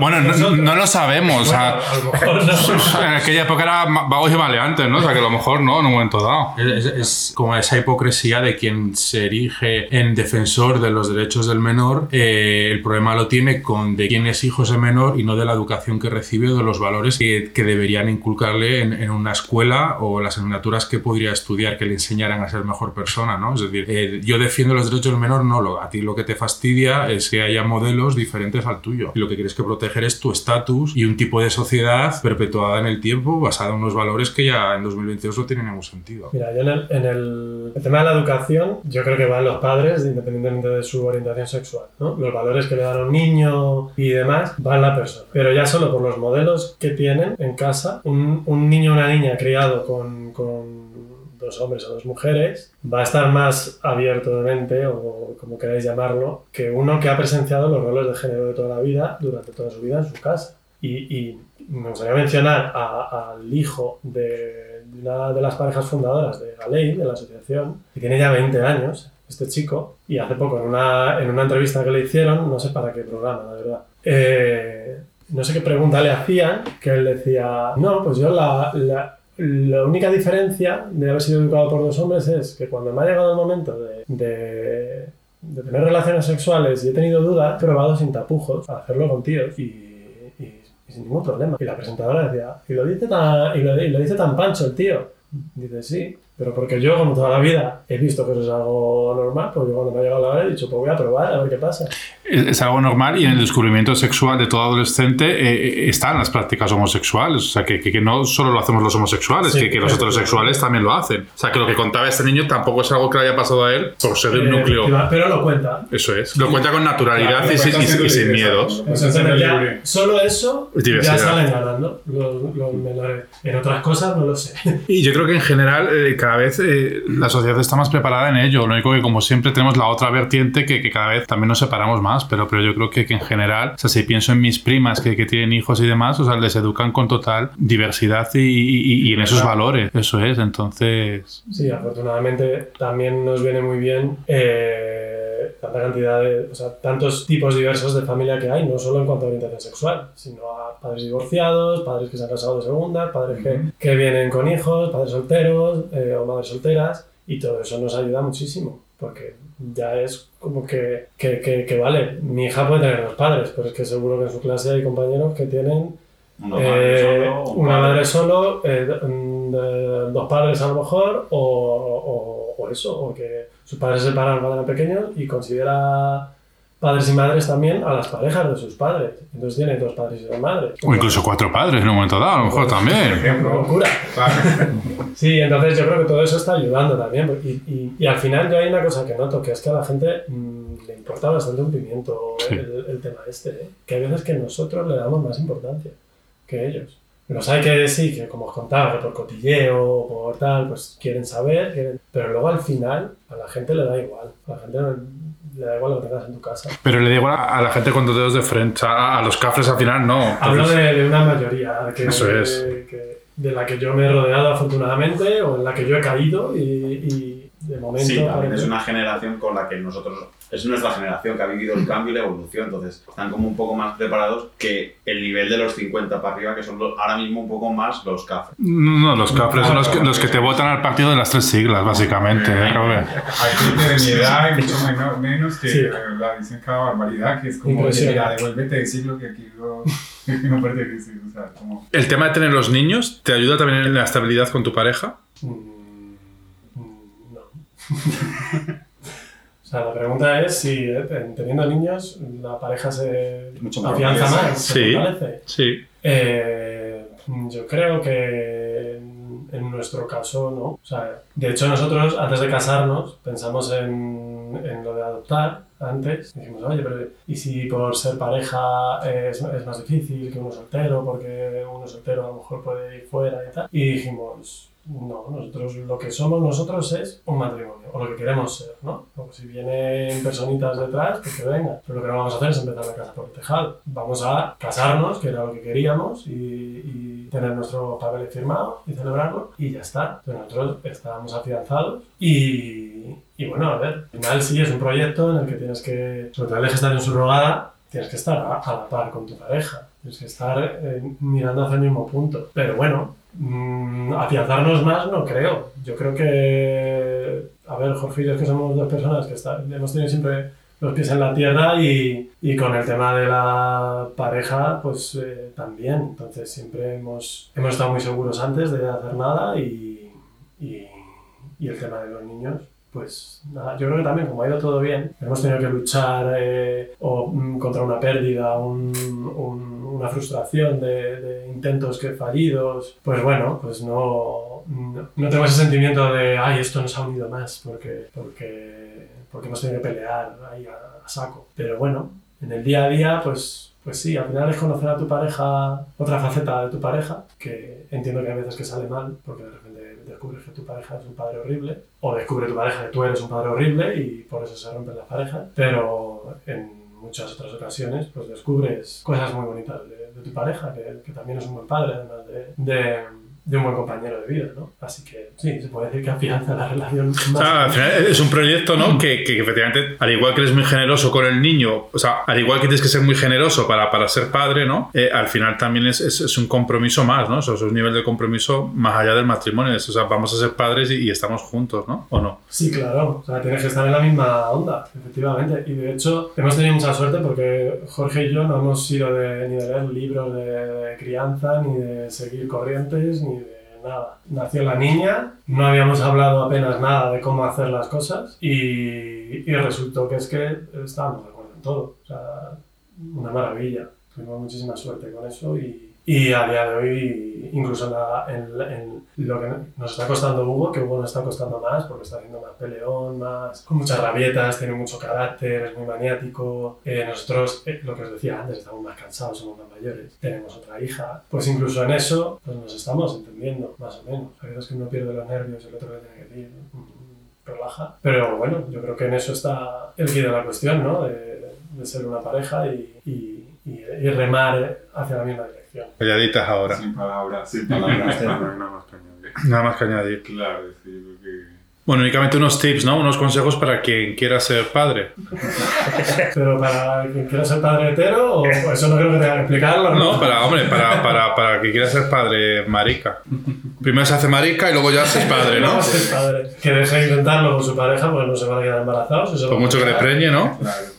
Speaker 2: Bueno, no, lo sabemos. O sea,
Speaker 4: lo mejor no.
Speaker 2: en aquella época era vagos y maleantes, ¿no? O sea, que a lo mejor no, en un momento dado.
Speaker 3: Es, es como esa hipocresía de quien se erige en defensor de los derechos del menor. eh, el problema lo tiene con de quién es hijo ese menor y no de la educación que recibe o de los valores que, que deberían inculcarle en, en una escuela o las asignaturas que podría estudiar que le enseñaran a ser mejor persona, ¿no? Es decir, eh, yo defiendo los derechos del menor, no, lo, a ti lo que te fastidia es que haya modelos diferentes al tuyo. Y lo que quieres que proteger es tu estatus y un tipo de sociedad perpetuada en el tiempo basada en unos valores que ya en 2022 no tienen ningún sentido.
Speaker 4: Mira, yo en, el, tema de la educación, yo creo que van los padres, independientemente de su orientación sexual, ¿no? Los valores que le dan a un niño y demás, va en la persona. Pero ya solo por los modelos que tienen en casa, un, un niño o una niña criado con, con dos hombres o dos mujeres va a estar más abierto de mente, o como queráis llamarlo, que uno que ha presenciado los roles de género de toda la vida, durante toda su vida en su casa. Y, y me gustaría mencionar al hijo de, de una de las parejas fundadoras de Galei, de la asociación, que tiene ya 20 años, este chico, y hace poco en una, en una entrevista que le hicieron, no sé para qué programa, la verdad, eh, no sé qué pregunta le hacían, que él decía, no, pues yo la, la, la única diferencia de haber sido educado por dos hombres es que cuando me ha llegado el momento de, de, de tener relaciones sexuales y he tenido dudas, he probado sin tapujos a hacerlo con tíos y, y- sin ningún problema. Y la presentadora decía, y lo dice tan, y lo, y lo dice tan pancho el tío. Dice, sí, pero porque yo, como toda la vida, he visto que eso es algo normal, pues yo cuando me ha llegado la hora he dicho, pues voy a probar a ver qué pasa.
Speaker 2: Es, es algo normal y en el descubrimiento sexual de todo adolescente eh, eh, están las prácticas homosexuales. O sea, que, que- que no solo lo hacemos los homosexuales,
Speaker 4: Sí,
Speaker 2: que, que los heterosexuales también lo hacen. O sea, que lo que contaba este niño tampoco es algo que le haya pasado a él por ser de un
Speaker 4: Eh,
Speaker 2: núcleo.
Speaker 4: Pero lo cuenta.
Speaker 2: Eso es. Lo cuenta con naturalidad
Speaker 6: Claro,
Speaker 2: y, sin- y- y sin miedos.
Speaker 6: Pues
Speaker 4: Entonces, ya, solo eso ya salen ganando los, los menores. En otras cosas no lo sé.
Speaker 2: Y yo creo que en general eh, cada vez eh, la sociedad está más preparada en ello. Lo único que como siempre tenemos la otra vertiente que, que cada vez también nos separamos más, pero, pero yo creo que, que en general, o sea, si pienso en mis primas que, que tienen hijos y demás, o sea, les educan con total diversidad y, y- y en esos valores. Eso es, entonces...
Speaker 4: Sí, afortunadamente también nos viene muy bien eh, tanta cantidad de, o sea, tantos tipos diversos de familia que hay, no solo en cuanto a orientación sexual, sino a padres divorciados, padres que se han casado de segunda, padres que, que vienen con hijos, padres solteros eh, o madres solteras, y todo eso nos ayuda muchísimo, porque ya es como que, que, que, que vale, mi hija puede tener dos padres, pero es que seguro que en su clase hay compañeros que tienen
Speaker 7: Una
Speaker 4: eh,
Speaker 7: madre solo, un
Speaker 4: una madre solo, eh, mm, dos padres a lo mejor, o, o- o eso, o que sus padres se separaron cuando eran pequeños y considera padres y madres también a las parejas de sus padres. Entonces tiene dos padres y dos madres.
Speaker 2: O incluso cuatro padres en un momento dado, a lo mejor también.
Speaker 4: Una locura.
Speaker 6: Claro.
Speaker 4: Sí, entonces yo creo que todo eso está ayudando también. Y, y- y al final yo hay una cosa que noto, que es que a la gente mm, le importa bastante un pimiento
Speaker 2: Sí.
Speaker 4: el, el tema este. ¿eh? Que hay veces que nosotros le damos más importancia que ellos. Los hay que sí, que como os contaba, que por cotilleo o por tal, pues quieren saber, quieren- pero luego al final a la gente le da igual. A la gente le da igual lo que tengas en tu casa.
Speaker 2: Pero le digo a a la gente con dos dedos de frente, a, a los cafres al final no.
Speaker 4: Hablo de, de una mayoría que,
Speaker 2: Eso es.
Speaker 4: que- de la que yo me he rodeado afortunadamente o en la que yo he caído y, y de momento
Speaker 7: Sí, también es una generación con la que nosotros, es nuestra generación que ha vivido el cambio y la evolución, entonces están como un poco más preparados que el nivel de los 50 para arriba, que son los- ahora mismo un poco más los cafres.
Speaker 2: No, no, los cafres son los que, los que te votan al partido de las tres siglas, básicamente, ¿eh, Robert?
Speaker 6: Hay gente de mi edad y mucho menor- menos que
Speaker 4: Sí.
Speaker 6: verdad dicen cada barbaridad que es como, mira, devuélvete del siglo que aquí no, que no perteneces. O sea, como...
Speaker 2: El tema de tener los niños te ayuda también en la estabilidad con tu pareja.
Speaker 4: Mm. o sea, la pregunta es si eh, teniendo niños la pareja se
Speaker 5: Mucho más
Speaker 4: afianza más, se
Speaker 2: Sí.
Speaker 4: fortalece.
Speaker 2: Sí.
Speaker 4: Eh, yo creo que en nuestro caso no. O sea, de hecho nosotros antes de casarnos pensamos en, en lo de adoptar antes. Dijimos, oye, pero ¿y si por ser pareja eh, es, es más difícil que uno soltero? Porque uno soltero a lo mejor puede ir fuera y tal. Y dijimos, no, nosotros lo que somos nosotros es un matrimonio, o lo que queremos ser, ¿no? O si vienen personitas detrás, pues que vengan. Pero lo que no vamos a hacer es empezar la casa por el tejado. Vamos a casarnos, que era lo que queríamos, y, tener nuestros papeles firmados y celebrarlo, y ya está. Pero nosotros estábamos afianzados y, y bueno, a ver, al final sí es un proyecto en el que tienes que, sobre todo el estar en subrogada, tienes que estar a, a la par con tu pareja. Tienes que estar eh, mirando hacia el mismo punto. Pero bueno, mm, afianzarnos más no creo. Yo creo que, a ver, Jorge y yo es que somos dos personas que hemos tenido siempre los pies en la tierra y, y con el tema de la pareja, pues eh, también. Entonces siempre hemos, hemos estado muy seguros antes de hacer nada y, y el tema de los niños. Pues nada, yo creo que también, como ha ido todo bien, hemos tenido que luchar eh, o, mm, contra una pérdida, un- un- una frustración de, de intentos que fallidos. Pues bueno, pues no, no, no tengo ese sentimiento de, ay, esto nos ha unido más porque, porque, porque hemos tenido que pelear ahí a, a saco. Pero bueno, en el día a día, pues, pues sí, al final es conocer a tu pareja, otra faceta de tu pareja, que entiendo que hay veces que sale mal, porque de repente descubres que tu pareja es un padre horrible, o descubre tu pareja que tú eres un padre horrible y por eso se rompen las parejas, pero en muchas otras ocasiones pues descubres cosas muy bonitas de, de tu pareja, que, que también es un buen padre, además de, de, de un buen compañero de vida, ¿no? Así que sí, se puede decir que afianza la relación más.
Speaker 2: O sea, al final es un proyecto, ¿no? Que, que efectivamente, al igual que eres muy generoso con el niño, o sea, al igual que tienes que ser muy generoso para, para ser padre, ¿no? Eh, al final también es, es, es un compromiso más, ¿no? O sea, es un nivel de compromiso más allá del matrimonio. Es, o sea, vamos a ser padres y, y estamos juntos, ¿no? ¿O no?
Speaker 4: Sí, claro. O sea, tienes que estar en la misma onda, efectivamente. Y de hecho, hemos tenido mucha suerte porque Jorge y yo no hemos sido de, ni de leer libros de, de crianza, ni de seguir corrientes, ni nada. Nació la niña, no habíamos hablado apenas nada de cómo hacer las cosas y, resultó que es que estábamos de acuerdo en todo. O sea, una maravilla. Tuvimos muchísima suerte con eso y, y a día de hoy, incluso en, la- en- en lo que nos está costando Hugo, que Hugo nos está costando más porque está haciendo más peleón, más con muchas rabietas, tiene mucho carácter, es muy maniático. Eh, nosotros, eh, lo que os decía antes, estamos más cansados, somos más mayores, tenemos otra hija. Pues incluso en eso pues nos estamos entendiendo, más o menos. A veces que uno pierde los nervios y el otro le tiene que decir, "Mm, relaja. Pero bueno, yo creo que en eso está el quid de la cuestión, ¿no? De, de ser una pareja y, y- y- y remar hacia la misma dirección.
Speaker 2: Calladitas ahora.
Speaker 6: Sin palabras.
Speaker 5: Sin palabras,
Speaker 6: no hay nada más que añadir.
Speaker 2: Nada más que añadir.
Speaker 6: Claro, sí.
Speaker 2: Bueno, únicamente unos tips, ¿no? Unos consejos para quien quiera ser padre.
Speaker 4: Pero para quien quiera ser padre hetero, o eso no creo que tenga que explicarlo.
Speaker 2: No, para, hombre, para, para, para quien quiera ser padre marica. Primero se hace marica y luego ya haces padre, ¿no?
Speaker 4: No, padre. Que deje de intentarlo con su pareja, pues no se van a quedar embarazados.
Speaker 2: Por mucho que le preñe, ¿no?
Speaker 6: Claro.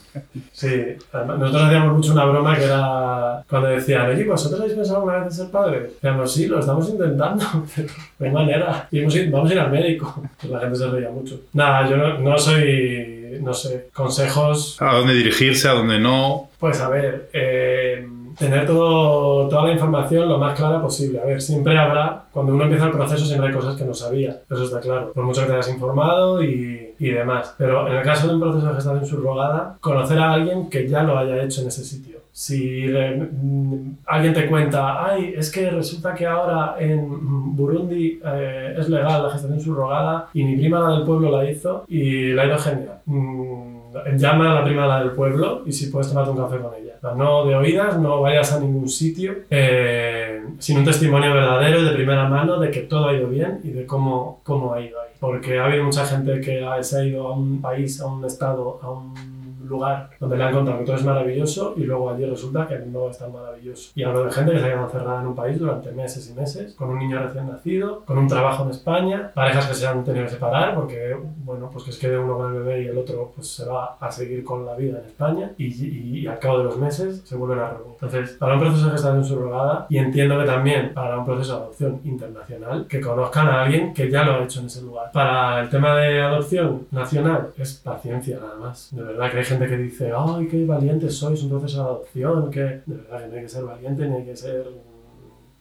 Speaker 4: Sí, nosotros hacíamos mucho una broma que era cuando decían, oye, ¿vosotros habéis pensado alguna vez en ser padre? Decíamos, sí, lo estamos intentando, pero no hay manera. Y hemos ido- vamos a ir al médico. Pues la gente se reía mucho. Nada, yo no, no soy, no sé, consejos.
Speaker 2: A dónde dirigirse, a dónde no.
Speaker 4: Pues a ver, eh, tener todo, toda la información lo más clara posible. A ver, siempre habrá, cuando uno empieza el proceso, siempre hay cosas que no sabía. Eso está claro. Por mucho que te hayas informado y, y demás. Pero en el caso de un proceso de gestación subrogada, conocer a alguien que ya lo haya hecho en ese sitio. Si le- mm, alguien te cuenta, ay, es que resulta que ahora en Burundi eh, es legal la gestación subrogada y mi prima la del pueblo la hizo y la ha ido genial. Mm, llama a la prima la del pueblo y si puedes tomarte un café con ella. No de oídas, no vayas a ningún sitio eh, sin un testimonio verdadero y de primera mano de que todo ha ido bien y de cómo, cómo ha ido ahí. Porque ha habido mucha gente que ha ido a un país, a un estado, a un lugar donde le han contado que todo es maravilloso y luego allí resulta que no es tan maravilloso. Y hablo de gente que se ha quedado encerrada en un país durante meses y meses, con un niño recién nacido, con un trabajo en España, parejas que se han tenido que separar porque, bueno, pues que es que uno con el bebé y el otro pues se va a seguir con la vida en España y, y- y al cabo de los meses se vuelven a reunir. Entonces, para un proceso de gestación subrogada y entiendo que también para un proceso de adopción internacional, que conozcan a alguien que ya lo ha hecho en ese lugar. Para el tema de adopción nacional, es paciencia nada más. De verdad que hay gente que dice, ¡ay, qué valientes sois un proceso de adopción! Que de verdad que no hay que ser valiente ni hay que ser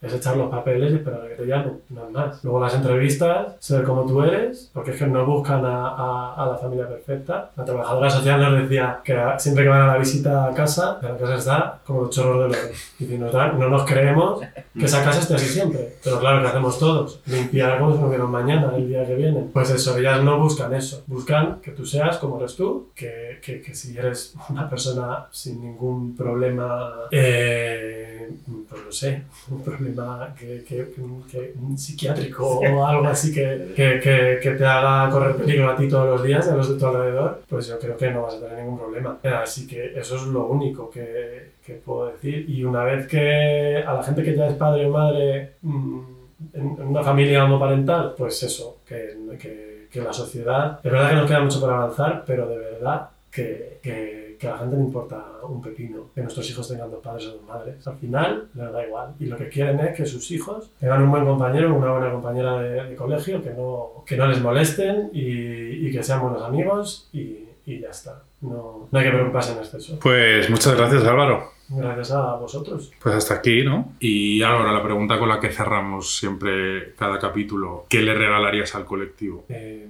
Speaker 4: es echar los papeles y esperar a que te llamen, nada más. Luego las entrevistas, ser como tú eres, porque es que no buscan a, a- a la familia perfecta. La trabajadora social nos decía que siempre que van a la visita a casa, que la casa está como los chorros de loco. Y si nos dan, no nos creemos que esa casa esté así siempre. Pero claro, que hacemos todos? Limpiar como si no hubiera mañana, el día que viene. Pues eso, ellas no buscan eso. Buscan que tú seas como eres tú, que, que, que si eres una persona sin ningún problema, eh, pues no sé, un problema que, que, que- un psiquiátrico o algo así que, que, te haga correr peligro a ti todos los días a los de tu alrededor, pues yo creo que no vas a tener ningún problema. Así que eso es lo único que, puedo decir. Y una vez que a la gente que ya es padre o madre mm, en, una familia homoparental, pues eso, que, que la sociedad, es verdad que nos queda mucho por avanzar, pero de verdad que, que, que a la gente le importa un pepino que nuestros hijos tengan dos padres o dos madres. Al final les da igual. Y lo que quieren es que sus hijos tengan un buen compañero, una buena compañera de, de colegio, que no, que no les molesten y, y que sean buenos amigos y, y ya está. No, no hay que preocuparse en exceso.
Speaker 2: Pues muchas gracias, Álvaro.
Speaker 4: Gracias a vosotros.
Speaker 2: Pues hasta aquí, ¿no?
Speaker 3: Y ahora la pregunta con la que cerramos siempre cada capítulo, ¿qué le regalarías al colectivo?
Speaker 4: Eh,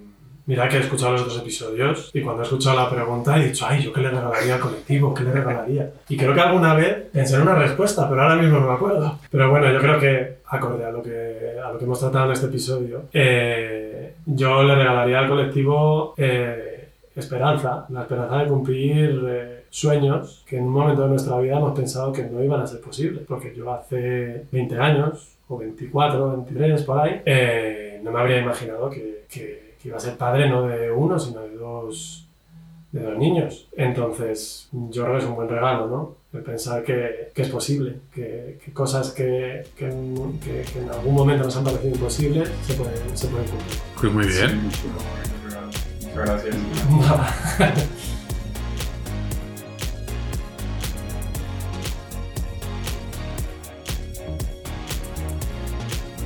Speaker 4: mira que he escuchado los otros episodios y cuando he escuchado la pregunta he dicho, ay, ¿yo qué le regalaría al colectivo? ¿Qué le regalaría? Y creo que alguna vez pensé en una respuesta, pero ahora mismo no me acuerdo. Pero bueno, yo creo que, acorde a lo que, a lo que hemos tratado en este episodio, eh, yo le regalaría al colectivo eh, esperanza, la esperanza de cumplir eh, sueños que en un momento de nuestra vida hemos pensado que no iban a ser posibles. Porque yo hace 20 años, o 24, 23, por ahí, eh, no me habría imaginado que, que- que iba a ser padre no de uno, sino de dos, de dos niños. Entonces, yo creo que es un buen regalo, ¿no? El pensar que, que es posible, que, que cosas que, que, en- que- que en algún momento nos han parecido imposibles se pueden, se pueden cumplir.
Speaker 2: Pues muy bien.
Speaker 6: Muchas gracias.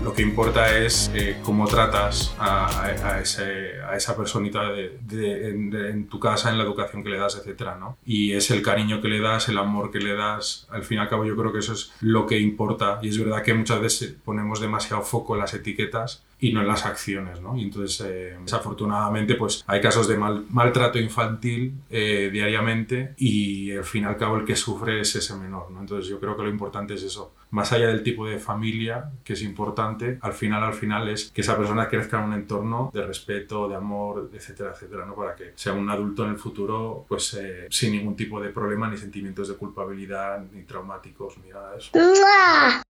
Speaker 3: Lo que importa es eh, cómo tratas a, a- ese- a esa personita de- de- en, de- en tu casa, en la educación que le das, etc. ¿no? Y es el cariño que le das, el amor que le das. Al fin y al cabo yo creo que eso es lo que importa. Y es verdad que muchas veces ponemos demasiado foco en las etiquetas y no en las acciones, ¿no? Y entonces, eh, desafortunadamente, pues hay casos de mal- maltrato infantil eh, diariamente y al fin y al cabo el que sufre es ese menor, ¿no? Entonces yo creo que lo importante es eso. Más allá del tipo de familia, que es importante, al final, al final es que esa persona crezca en un entorno de respeto, de amor, etcétera, etcétera, ¿no? Para que sea un adulto en el futuro, pues eh, sin ningún tipo de problema, ni sentimientos de culpabilidad, ni traumáticos, ni nada de eso.
Speaker 1: ¡Mua!